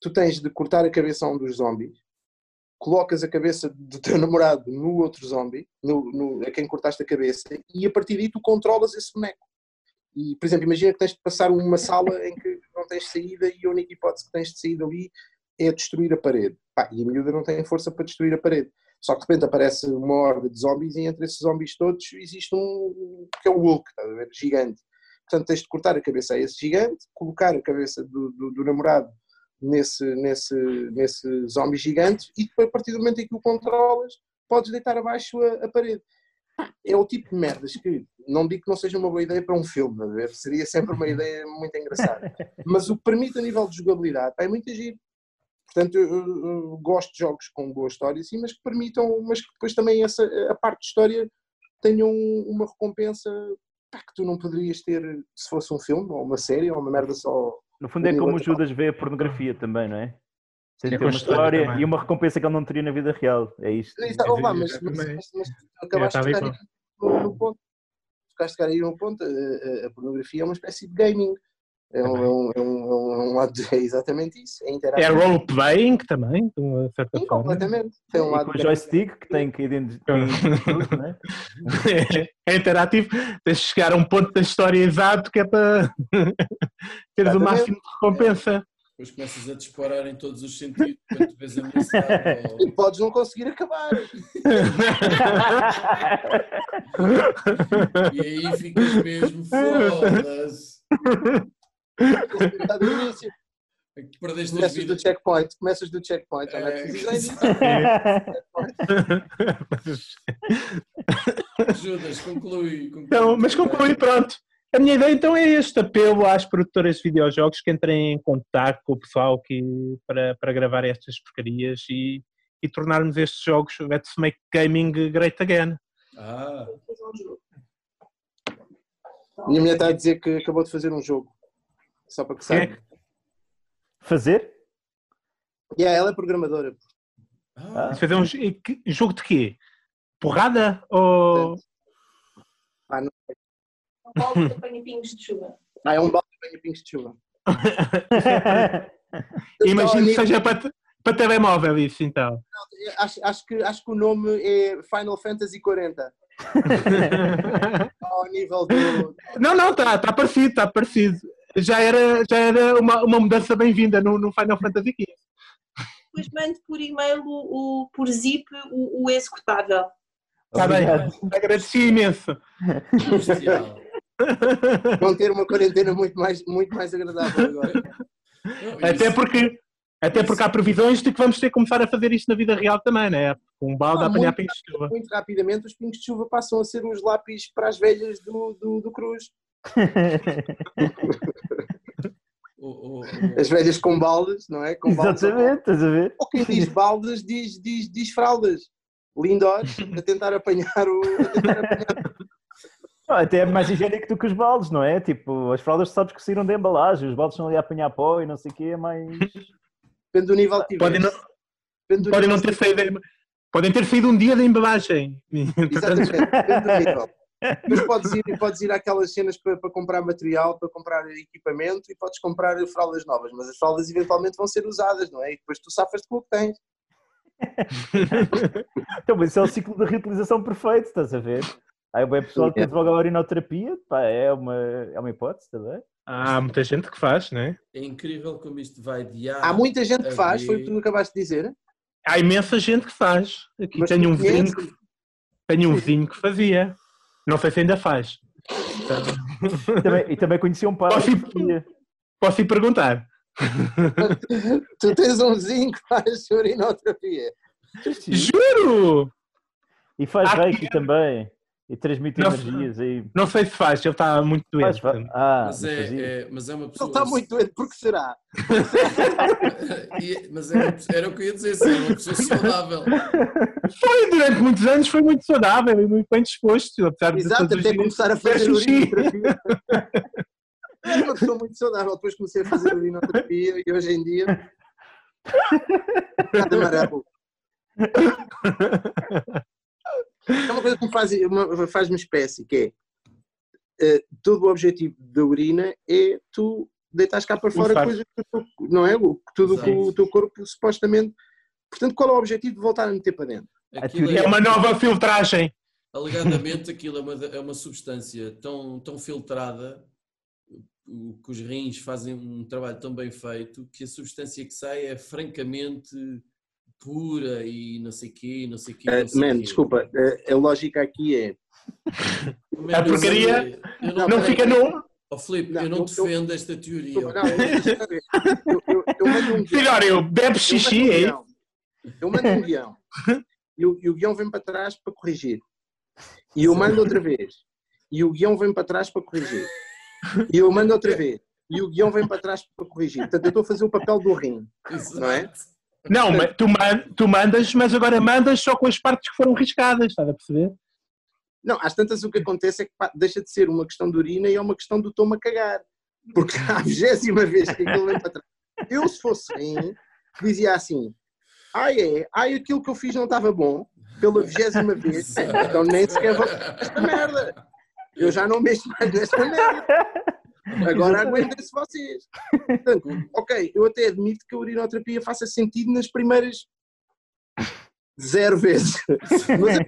tu tens de cortar a cabeça a um dos zombies, colocas a cabeça do teu namorado no outro zombie, no, no- a quem cortaste a cabeça, e a partir daí tu controlas esse boneco. E, por exemplo, imagina que tens de passar uma sala em que não tens saída e a única hipótese que tens de sair dali é destruir a parede. Pá, e a miúda não tem força para destruir a parede. Só que de repente aparece uma horda de zombies e entre esses zombies todos existe um que é o Hulk? Gigante. Portanto, tens de cortar a cabeça a esse gigante, colocar a cabeça do, do, do namorado nesse, nesse, nesse zombie gigante e depois, a partir do momento em que o controlas, podes deitar abaixo a, a parede. É o tipo de merdas que não digo que não seja uma boa ideia para um filme, a ver? seria sempre uma ideia muito engraçada. Mas o que permite a nível de jogabilidade é muito giro. Portanto, eu, eu- eu gosto de jogos com boa história, sim, mas que permitam, mas que depois também essa, a parte de história tenham uma recompensa pá, que tu não poderias ter se fosse um filme, ou uma série, ou uma merda só. No fundo é como o Judas vê a pornografia também, não é? Tem de ter uma história também. e uma recompensa que ele não teria na vida real. É isto. Oh, lá, mas, mas, mas, mas acabaste de estava tocar aqui no, no ponto. Tocar aí no ponto. A, a- a pornografia é uma espécie de gaming. É, um, é, um, é, um, é um- é um lado é exatamente isso. É É role-playing também, de uma certa Sim, forma. completamente. Tem um E lado com o joystick que tem que identificar não é? É interativo, tens de chegar a um ponto da história exato que é para teres o máximo de recompensa. Depois começas a disparar em todos os sentidos quando vês ameaçado. E ou- podes não conseguir acabar. E aí ficas mesmo foda-se. Perdeste as Começas do checkpoint. Começas do checkpoint. Não é É, preciso. Judas, conclui. conclui. Então, mas conclui, pronto. A minha ideia então é este apelo às produtoras de videojogos que entrem em contato com o pessoal que, para, para gravar estas porcarias e, e tornarmos estes jogos Let's Make Gaming Great Again. Ah, Minha mulher está a dizer que acabou de fazer um jogo. Só para que é saiba. Fazer? E ela é programadora. ah, fazer um jo- que- jogo de quê? Porrada ou. Ah, não. Um balde de apanha pingos de chuva. Ah, é um balde de banho pingos de chuva. Imagino que seja para, para telemóvel isso então. nível- Acho, acho, que, acho que o nome é Final Fantasy 40. Ao nível do. Não, não, está tá parecido, está parecido. Já era, já era uma, uma mudança bem-vinda no, no Final Fantasy XV. Depois mando por e-mail, o, o- por zip, o, o executável. Está bem, agradeci imenso. Vão ter uma quarentena muito mais, muito mais agradável agora. Não, Até porque, até porque há previsões de que vamos ter que começar a fazer isto na vida real também, né? Com um balde Ah, a apanhar pingos de chuva. Muito rapidamente, os pingos de chuva passam a ser os lápis para as velhas do, do, do Cruz. O- o- o- As velhas com baldas, não é? Com baldas. Exatamente, estás a ver? Ou quem diz baldas diz, diz, diz fraldas. Lindores a tentar apanhar o. A tentar apanhar. Ah, Até é mais higiênico do que os baldes, não é? Tipo, as fraldas sabes que saíram da embalagem, os baldes estão ali a apanhar pó e não sei o quê, é mais. Depende do nível que Podem não, Depende do podem não ter saído. Podem ter saído um dia da embalagem. Exatamente, depende do nível. Mas podes ir, podes ir àquelas cenas para, para comprar material, para comprar equipamento e podes comprar fraldas novas, mas as fraldas eventualmente vão ser usadas, não é? E depois tu safas com o que tens. Então, mas isso é o ciclo da reutilização perfeito, estás a ver? Aí o pessoal que É. logo a urinoterapia, pá, é uma, é uma hipótese também. Há muita gente que faz, né? É incrível como isto vai de A Há muita gente que faz, foi o que tu acabaste de dizer. Há imensa gente que faz. Aqui Mas tenho um vizinho, que- tenho um vizinho que fazia. Não sei se ainda faz. E também, e também conheci um pai Posso ir- que. Posso ir perguntar? Tu tens um que faz urinoterapia. Juro! E faz Há reiki também. E transmite Não- energias aí. Não sei se faz, ele está muito Faz, doente. fa- ah, Mas é, é- mas é uma Ele pessoa. está muito doente, porque será? E- mas era, era o que eu ia dizer, se era uma pessoa saudável. Foi, durante muitos anos foi muito saudável e muito bem disposto, apesar de Exato, até dias começar a fazer urinoterapia. Era uma pessoa muito saudável, depois comecei a fazer urinoterapia e hoje em dia. Nada amarelo. É uma coisa que me faz, uma- faz-me espécie, que é eh, todo o objetivo da urina é tu deitares cá para fora coisas que tu, não é? O- Tudo o que o Exato. teu corpo supostamente. Portanto, qual é o objetivo de voltar a meter para dentro? Aquilo teoria É uma nova filtragem. Alegadamente, aquilo é uma, é uma substância tão, tão filtrada, que os rins fazem um trabalho tão bem feito, que a substância que sai é francamente pura e não sei quê, não sei quê. Eh, não sei man, quê. desculpa, eh, a lógica aqui é. Man, A eu porcaria eu Não, Não peraí, fica no. Oh, Filipe, Não, eu não eu- defendo esta teoria. Ok? não, eu, eu, eu, eu mando um bebe Eu xixi, mando um é guião. Eu mando um guião. E o, e o guião vem para trás para corrigir. E eu mando outra vez. E o guião vem para trás para corrigir. E eu mando outra vez. E o guião vem para trás para corrigir. Portanto, eu estou a fazer o papel do rim. não é? Não, mas tu, man- tu mandas, mas agora mandas só com as partes que foram riscadas, estás a perceber? Não, às tantas o que acontece é que pá, deixa de ser uma questão de urina e é uma questão do toma cagar. Porque à vigésima vez que aquilo vem para trás. Eu, se fosse rim, dizia assim: ai é, ai aquilo que eu fiz não estava bom, pela vigésima vez, então nem sequer vou esta merda. Eu já não mexo mais nesta merda. Agora aguentem-se vocês. Portanto, ok, eu até admito que a urinoterapia faça sentido nas primeiras zero vezes. Mas a,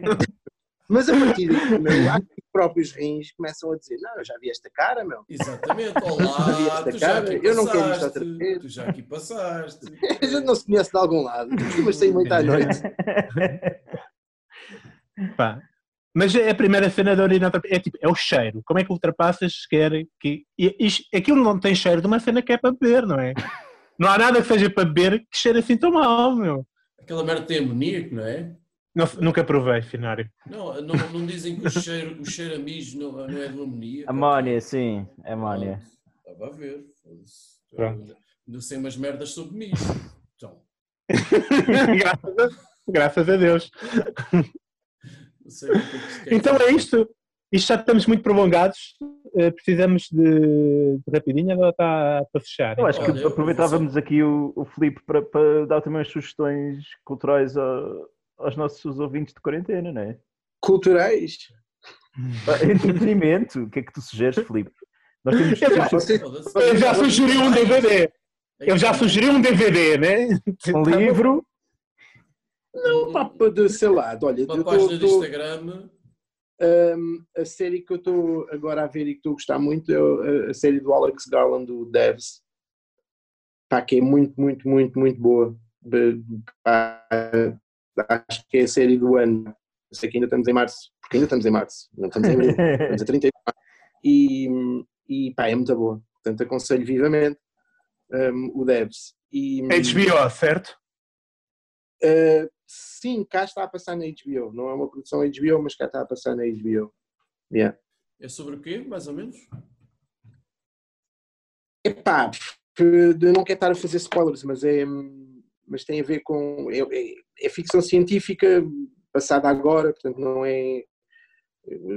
mas a partir daí, meu, acho que os próprios rins começam a dizer: Não, eu já vi esta cara, meu. Exatamente. Já vi Olá, esta tu já cara, aqui eu não quero isto outra vez. Tu já aqui passaste. A gente não se conhece de algum lado, mas sair muito à noite. Pá. Mas a primeira cena da urinoterapia é tipo, é o cheiro. Como é que ultrapassas sequer que. E, isto- aquilo não tem cheiro de uma cena que é para beber, não é? Não há nada que seja para beber que cheire assim tão mal, meu. Aquela merda tem amoníaco, não é? Não- nunca provei, Finário. Não, não, não dizem que o cheiro, o cheiro a mijo não, não é do amoníaco. Amónia, sim, é amónia. Pronto, Estava a ver. Pronto. Não sei umas merdas sobre mijo. Então, graças, a, graças a Deus. Então dizer. é isto. Isto já estamos muito prolongados. Eh, precisamos de, de rapidinho, agora está para fechar. Eu acho que aproveitávamos aqui o, o Filipe para, para dar também as sugestões culturais a- aos nossos ouvintes de quarentena, não é? Culturais. Ah, Entretenimento, o que é que tu sugeres, Filipe? Nós temos, Eu já-. Eu já sugeri um DVD. Eu já sugeri um DVD, né? um livro, Um- Papo de, sei lá, de- olha, Uma eu página do estou. Instagram. a série que eu estou agora a ver e que estou a gostar muito é a, série do Alex Garland, do Devs. Pá, que é muito, muito, muito, muito boa. Pá, acho que é a série do ano. Eu sei que ainda estamos em março, porque ainda estamos em março, não estamos em abril, estamos a 31 de março. E, e pá, é muito boa. Portanto, aconselho vivamente um, o Devs. E, HBO, certo? Uh, sim, cá está a passar na HBO. Não é uma produção HBO, mas cá está a passar na HBO. Yeah. É sobre o quê, mais ou menos? Epá, eu não quero estar a fazer spoilers, mas, é, mas tem a ver com. É, é, é ficção científica passada agora, portanto não é.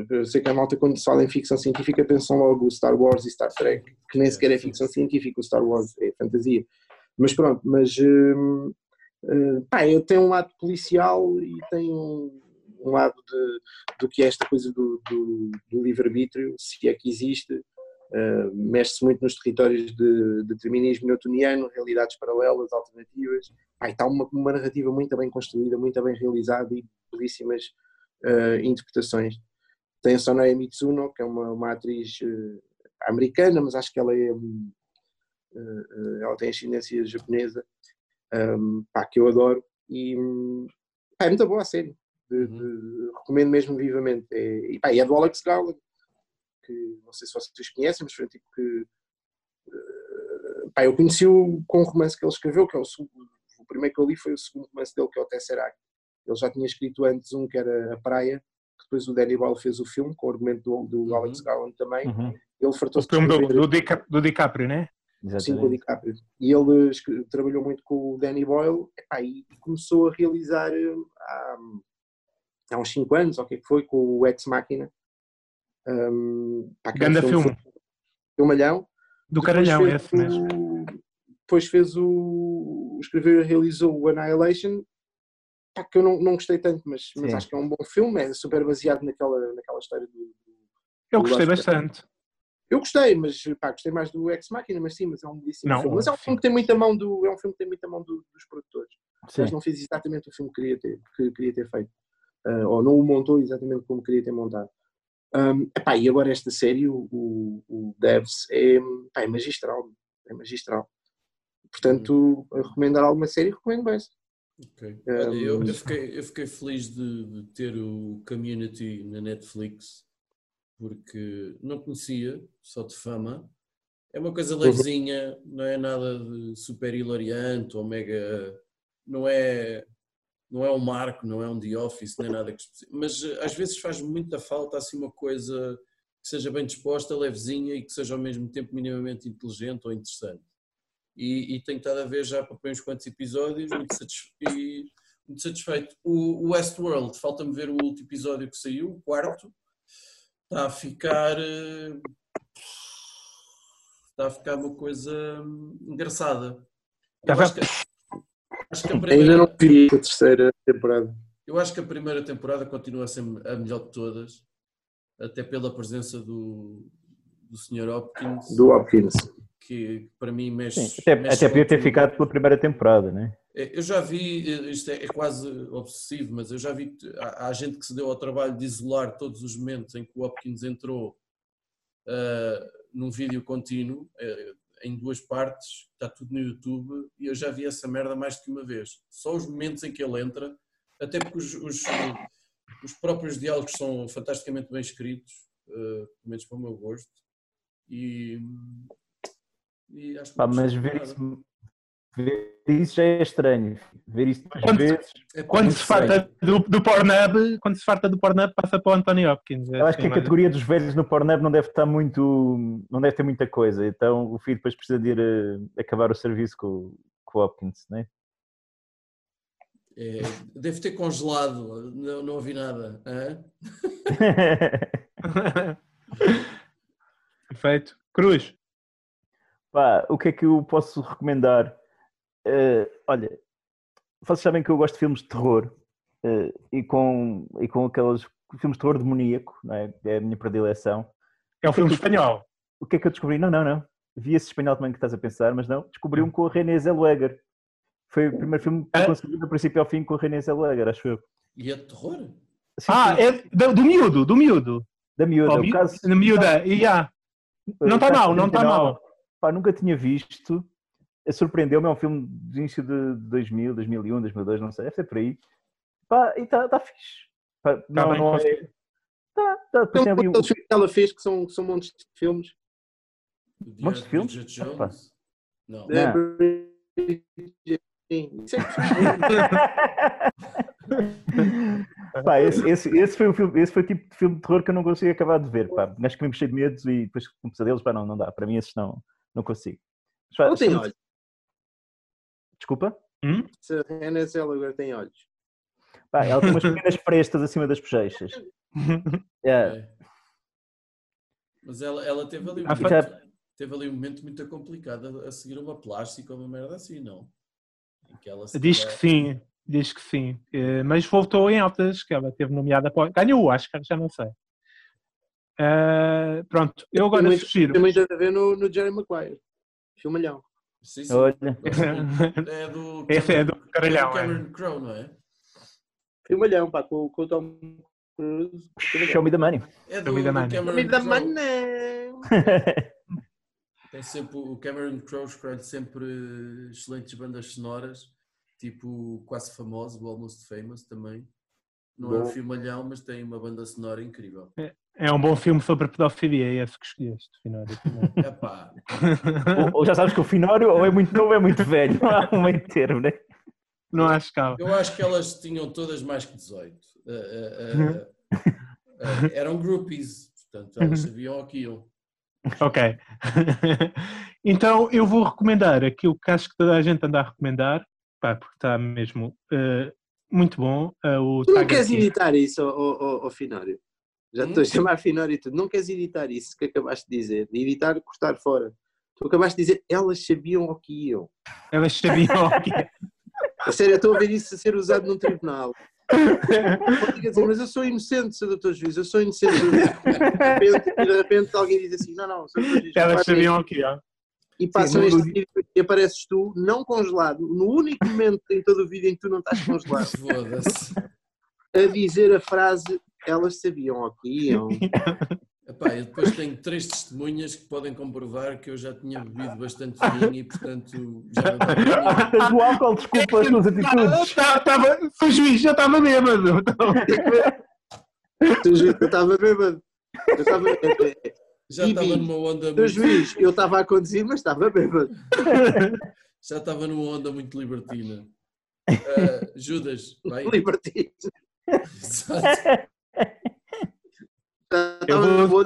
Eu sei que a malta, quando se fala em ficção científica, pensam logo Star Wars e Star Trek, que nem sequer é ficção científica, o Star Wars é fantasia. Mas pronto, mas. hum, hum, pá, eu tenho um lado policial e tem um, lado de, do que é esta coisa do, do, do livre-arbítrio, se é que existe. Uh, mexe-se muito nos territórios de determinismo newtoniano, realidades paralelas, alternativas. Pá, está uma, uma narrativa muito bem construída, muito bem realizada e belíssimas uh, interpretações. Tem a Sonoya Mitsuno, que é uma, uma atriz uh, americana, mas acho que ela é ela tem ascendência japonesa, um, pá, que eu adoro e pá, é muito boa a série. De, de, recomendo mesmo vivamente. É, e, pá, e é do Alex Garland, que não sei se vocês conhecem, mas foi um tipo que uh, pá, eu conheci-o com um romance que ele escreveu, que é o, o primeiro que eu li foi o segundo romance dele, que é o Tesseract. Ele já tinha escrito antes um que era A Praia, que depois o Danny Boyle fez o filme, com o argumento do, do Uhum. Alex Garland também. Uhum. Ele O fartou-se de filme do, do, Dica- do DiCaprio, né? Sim, com o Exatamente. DiCaprio. E ele trabalhou muito com o Danny Boyle epá, e começou a realizar eh, há, há uns 5 anos, ou o que é que foi, com o Ex Machina. Um, pá, que é um Ganda filme. Filmalhão. Do Caralhão, fez esse mesmo. o- Depois fez o. Escreveu e realizou o Annihilation, pá, que eu não, não gostei tanto, mas, mas acho que é um bom filme, é super baseado naquela, naquela história do, Eu gostei bastante. Eu gostei, mas pá, gostei mais do Ex Machina, mas sim, mas é um belíssimo Não, filme. Mas é um filme que tem muita mão do, é um filme que tem muita mão do- dos produtores. Sim. Mas não fez exatamente o filme que queria ter, que queria ter feito. Ah, ou não o montou exatamente como queria ter montado. Um, epá, e agora esta série, o, o, o Devs, é, pá, é magistral. É magistral. Portanto, a recomendar alguma série, recomendo essa. Ok. Olha, eu, Um, eu fiquei, eu fiquei feliz de, de ter o Community na Netflix porque não conhecia, só de fama. É uma coisa levezinha, não é nada de super hilariante ou mega. Não é, não é um Marco, não é um The Office, nem nada que Mas eh, às vezes faz muita falta assim uma coisa que seja bem disposta, levezinha e que seja ao mesmo tempo minimamente inteligente ou interessante e, e tenho estado a ver já para uns quantos episódios muito, e muito satisfeito. O, o Westworld, falta-me ver o último episódio que saiu, o quarto, está a ficar eh, está a ficar uma coisa hum, engraçada. Eu Tá acho que, acho que a Ainda primeira, não vi a terceira temporada. eu acho que a primeira temporada continua a ser a melhor de todas, até pela presença do, do Sr. Hopkins, Do Hopkins. que para mim mexe. Sim, até, mexe até podia ter ficado pela primeira temporada, né? É, Eu já vi, eh, isto é, é quase obsessivo, mas eu já vi que há, há gente que se deu ao trabalho de isolar todos os momentos em que o Hopkins entrou ah, num vídeo contínuo, eh, em duas partes, está tudo no YouTube, e eu já vi essa merda mais do que uma vez. Só os momentos em que ele entra, até porque os, os, os próprios diálogos são fantasticamente bem escritos, ah, pelo menos para o meu gosto, e, e acho que Pá, mas ver isso, ver isso já é estranho. Ver isso duas Quando- vezes. É Quando se farta do, do Pornhub, quando se farta do Pornhub, passa para o Anthony Hopkins. Eu acho que a Assim, categoria dos velhos no Pornhub não deve estar muito. não deve ter muita coisa. Então o filho depois precisa de ir eh, acabar o serviço com, com o Hopkins, né? É, deve ter congelado, não, não ouvi nada. Perfeito. Cruz. Pá, o que é que eu posso recomendar? Eh, olha, vocês sabem que eu gosto de filmes de terror eh, e, com, e com aqueles filmes de terror demoníaco, não é? é a minha predileção. É um filme espanhol. O que é que eu descobri? Não, não, não. Vi esse espanhol também que estás a pensar, mas não. Descobri um com a Renée Zellweger. Foi o primeiro filme que Ah? eu consegui do princípio ao fim com a Renée Zellweger, acho eu. E é de terror? Sim, Ah, sim, é do, do miúdo, do miúdo. da miúda. Oh, o caso, da miúda. E já. Não tá caso mal, não tá 39, mal. Pá, nunca tinha visto. Eh, Surpreendeu-me, é um filme do início de 2000, 2001, 2002, não sei, deve ser por aí. Pá, e está tá fixe. Pá, não, bem, não é... Tá, tá, tem ali aqueles filmes que ela fez, que são, que são montes de filmes. Montes de filmes? Bridget Opa. Jones? Não. Não. É que Pá, esse, esse, esse foi o filme, esse foi o tipo de filme de terror que eu não consigo acabar de ver. Pá. Acho que me cheio de medos e depois com pesadelos, pá, não, não dá. Para mim esses não, Não consigo. Mas, pá, Não tem chama- olhos. Desculpa? Se a Renée Zellweger tem olhos. Pá, ela tem umas pequenas frestas acima das bochechas. É. É. Mas ela, ela teve, ali um Ah, momento, teve ali um momento muito complicado a, seguir uma plástica ou uma merda assim, não? Que ela Diz que sim, diz que sim. Eh, Mas voltou em altas, que ela teve nomeada para. Ganhou o Oscar, já não sei. Eh, pronto, eu agora muito- sugiro. Tem muito a ver no, no Jerry Maguire. Filmalhão. Sim, sim. Olha. É do Esse é do é do caralhão, é. Cameron Crowe, não é? Filmalhão, pá, com, com o Tom Cruise. Show me the money. É do, Show me the money. Cameron Me Crowe. money. Tem sempre o Cameron Crowe escolhe sempre excelentes bandas sonoras, tipo quase famoso, o Almost Famous também. Não é um Bom. filmalhão, mas tem uma banda sonora incrível. É um bom filme sobre pedofilia, é esse que escolheste, Finório. ou, ou já sabes que o Finório ou é muito novo ou é muito velho. Não há um meio termo, né? Não acho que há. eu acho que elas tinham todas mais que 18. Uh, uh, uh, uh, eram groupies, portanto elas sabiam o que iam. Ok. então eu vou recomendar aquilo que acho que toda a gente anda a recomendar, pá, porque está mesmo eh, muito bom. eh, o Tu não queres King. editar isso, ó- ó Finório? Já te Hum? estou a chamar Finório e tudo. Não queres editar isso que acabaste de dizer? De editar, cortar fora. Tu acabaste de dizer, elas sabiam o que iam. Elas sabiam o que é. A sério, eu estou a ver isso a ser usado num tribunal. Dizer, mas eu sou inocente, Sr. Dr. Juiz, eu sou inocente. De repente, e de repente alguém diz assim, não, não, Sr. Juiz, Elas sabiam o que é. E passam Sim, este vídeo e apareces tu, não congelado, no único momento em todo o vídeo em que tu não estás congelado, a dizer a frase, elas sabiam o que iam. Epá, eu depois tenho três testemunhas que podem comprovar que eu já tinha bebido bastante vinho e, portanto, já não estava Tens o álcool, desculpa as tuas atitudes. Tá- Tava, Sr. Juiz, já estava bêbado. Sr. Juiz, eu estava bêbado. Eu estava. Já estava numa onda muito, Juiz, eu estava a conduzir, mas estava bêbado. já estava numa onda muito libertina. Ah, Judas, vai. Libertino. Exato. Eu vou-.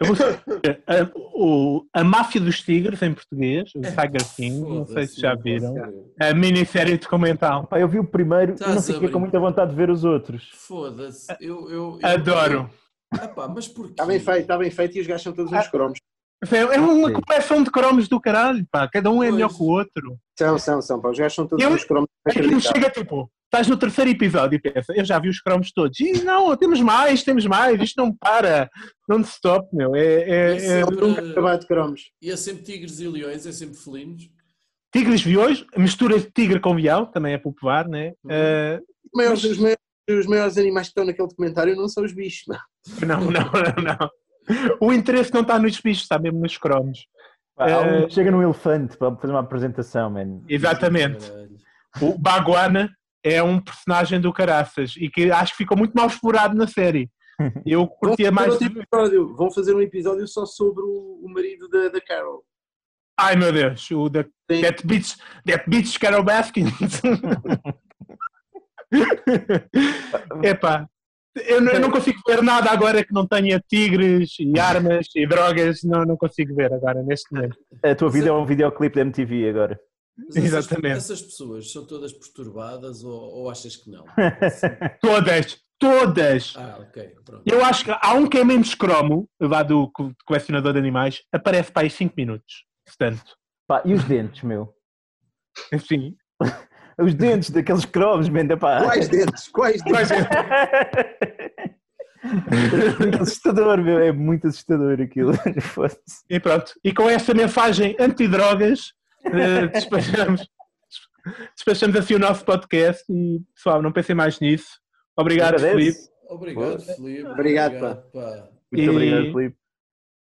Eu vou a, o- a Máfia dos Tigres, em português, o Tiger King, não sei se já Foda-se, viram. posso A minissérie documental. Pá, eu vi o primeiro e Estás não fiquei com muita vontade de ver os outros. Foda-se. Eu, eu, eu- Adoro. Epá, mas porquê? Está bem feito, está bem feito e os gajos são todos uns cromos. É é uma Sim. coleção de cromos do caralho, pá. Cada um é Pois. melhor que o outro. São, são, são. Pá. Os gajos são todos Eu- uns cromos. Aquilo chega tipo, estás no terceiro episódio e pensa, eu já vi os cromos todos. E não, temos mais, temos mais, isto não para. Não stop, meu. É, é- é- é- Nunca acabar de cromos. E é sempre tigres e leões, é sempre felinos. Tigres viões, mistura de tigre com vial, também é popular, né? Uhum. Os maiores, os, maiores, os maiores animais que estão naquele documentário não são os bichos. Não. não, não, não, não. O interesse não está nos bichos, está mesmo nos cromos. Pá, um que chega num elefante para fazer uma apresentação, man. Exatamente. O Baguana é um personagem do Caraças e que acho que ficou muito mal explorado na série. Eu curtia mais. outro episódio. Vão fazer um episódio só sobre o, o marido da, da Carol. Ai meu Deus, o da Sim. That Beach, that beach Carol Baskin. Epá, eu, não- eu não consigo ver nada agora que não tenha tigres e armas e drogas, não, não consigo ver agora neste momento. A tua vida é um videoclipe da MTV agora. Essas- Exatamente. Essas, pessoas são todas perturbadas ou, ou achas que não? Todas, todas. Ah, ok, pronto. Eu acho que há um que é menos cromo, lá do co- colecionador de animais, aparece para aí 5 minutos. Portanto, Pá, e os dentes, meu? enfim. Os dentes daqueles cromos, man. Pá. Quais dentes? Quais dentes? É assustador, meu. É muito assustador aquilo. E pronto. E com essa mensagem antidrogas, eh, despachamos, despachamos assim o nosso podcast e pessoal, não pensem mais nisso. Obrigado. Felipe. Obrigado, Felipe. Obrigado, pá. Muito E- obrigado, Filipe.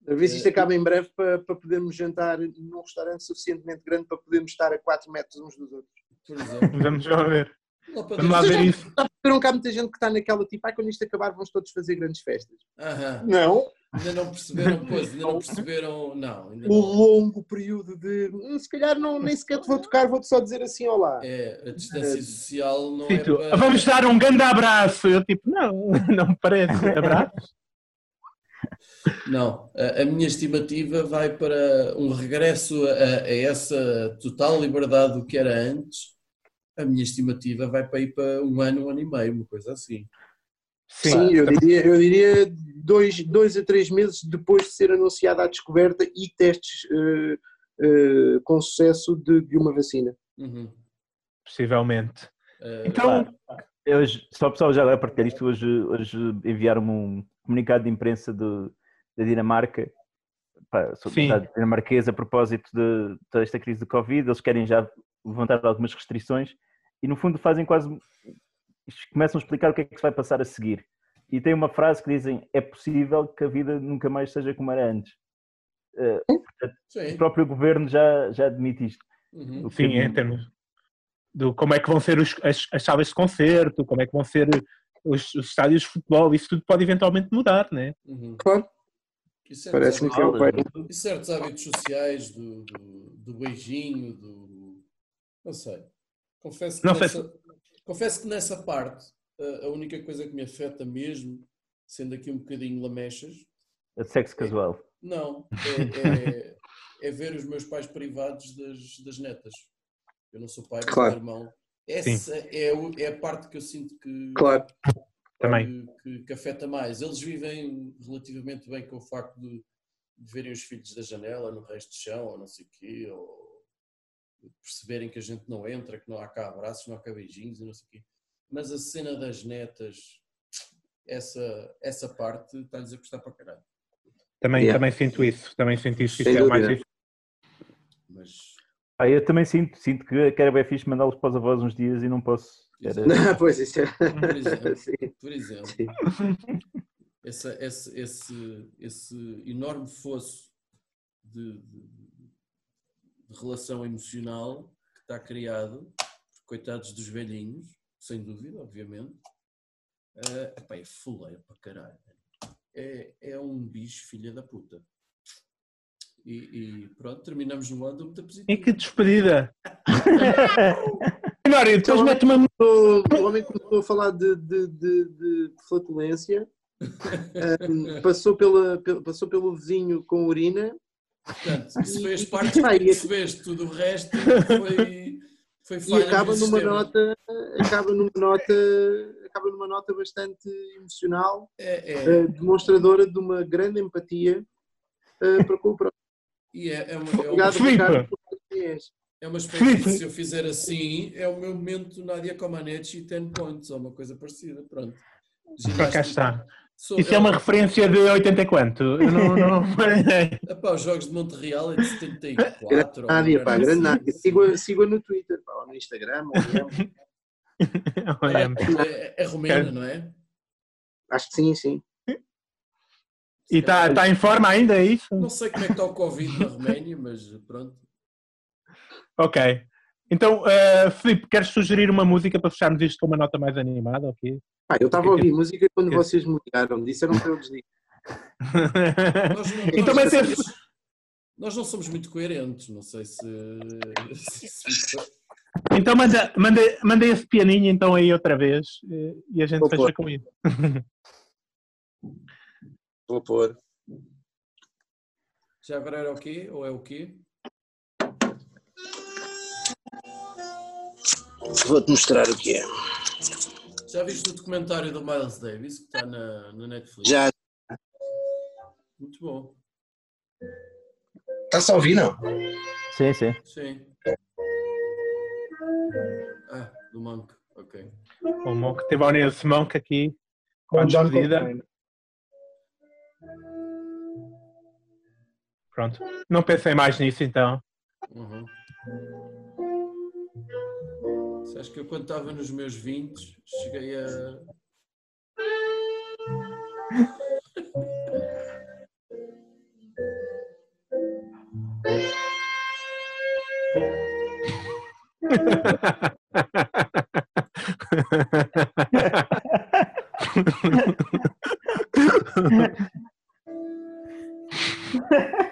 A ver se isto acaba em breve para, para podermos jantar num restaurante suficientemente grande para podermos estar a 4 metros uns dos outros. Por exemplo. Vamos lá ver. Vamos lá ver isso. Está a perceber que há muita gente que está naquela tipo, ah, quando isto acabar vamos todos fazer grandes festas. Aham. Não. Ainda não perceberam, pois, ainda não perceberam, não. Ainda O não. longo período de, "Hum, se calhar não, nem sequer te vou tocar, vou-te só dizer assim, olá. É, a distância social não Sim, é tu, para... Vamos dar um grande abraço. Eu tipo, não, não me parece. Abraço. Não, a, a minha estimativa vai para um regresso a, a essa total liberdade do que era antes. A minha estimativa vai para ir para um ano, um ano e meio, uma coisa assim. Sim, eu diria, eu diria dois, dois a três meses depois de ser anunciada a descoberta e testes eh, eh, com sucesso de, de uma vacina. Uhum. Possivelmente. Eh, Então, Eu Hoje, só o pessoal já vai partilhar isto. Hoje, hoje enviaram-me um comunicado de imprensa do- da Dinamarca, pá, dinamarquesa, a propósito de toda esta crise de Covid. Eles querem já levantar algumas restrições e, no fundo, fazem quase. começam a explicar o que é que se vai passar a seguir. E tem uma frase que dizem: é possível que a vida nunca mais seja como era antes. Sim. o próprio governo já, já admite isto. Uhum. Sim, é- em termos do como é que vão ser os- as, as salas de concerto, como é que vão ser os, os estádios de futebol, isso tudo pode eventualmente mudar, né? Uhum. Claro, parece-me que é o pai. E certos hábitos sociais do, do, do beijinho, do. Não sei. Confesso que, Não nessa, confesso que nessa parte a, a única coisa que me afeta mesmo, sendo aqui um bocadinho lamechas, A de sexo casual. não, é, é- é ver os meus pais privados das, das netas. Eu não sou pai, mas Claro. sou irmão. Essa é, o- é a parte que eu sinto que, Claro, Também. que, que- afeta mais. Eles vivem relativamente bem com o facto de, de verem os filhos da janela no resto de chão, ou não sei o quê, ou perceberem que a gente não entra, que não há cá abraços, não há cá beijinhos e não sei o quê. Mas a cena das netas, essa, essa parte está-lhes a custar para caralho. Também, Yeah. também sinto isso, também sinto isso. Sem isso é mais difícil. Mas Ah, eu também sinto, sinto que que era bem fixe mandá-los para os avós uns dias e não posso. Era- pois isso é. Por exemplo. Por exemplo, essa, esse, esse, esse enorme fosso de, de- de relação emocional que está criado, coitados dos velhinhos, sem dúvida, obviamente, eh, epá, é fuleiro para caralho. É, é um bicho filha da puta. E, e pronto, terminamos no ano muito positivo. E que despedida! Mário, depois Então, mete uma. O o homem começou a falar de, de, de, de flatulência, ahm, passou, pela, pel- passou pelo vizinho com urina. Portanto, isso foi as partes que percebeste, tudo o resto foi, foi e acaba do numa sistema. nota acaba numa nota acaba numa nota bastante emocional É, é, eh, demonstradora de uma grande empatia eh, para com o próximo e é, é uma, é, uma, és. é uma espécie de, se eu fizer assim, é o meu momento Nadia Comaneci e 10 points, ou uma coisa parecida, pronto. Para cá está. Sou- Isso é uma referência de 80 e quanto? Eu não. não... Epá, os jogos de Montreal é de 74. grande ou Nádia, pá, grande assim. Nádia. Siga, siga no Twitter pá, ou no Instagram ou Olha, É, é romena, não é? acho que sim, sim e está tá em forma ainda, é isso? Não sei como é que está o Covid na Roménia, mas pronto. Ok. Então, uh, Filipe, queres sugerir uma música para fecharmos isto com uma nota mais animada? ok? Pá, eu estava a ouvir música quando que- vocês me ligaram disseram para eu desligar Nós não, Então, nós, mas esse- nós não somos muito coerentes, não sei se. então manda, manda, manda esse pianinho então aí outra vez eh, e a gente Vou fecha pôr. com isso. vou pôr Já agora era o quê? Ou é o quê? vou-te mostrar o que é Já viste o documentário do Miles Davis que está na, na Netflix? já Muito bom. está-se a ouvir não? Sim, sim. Sim. Ah, do Monk. Ok. O Monk teve a Nesse Monk aqui com a John despedida. Pronto. Não pensei mais nisso então. Uhum. Sabes que eu quando estava nos meus 20 cheguei a.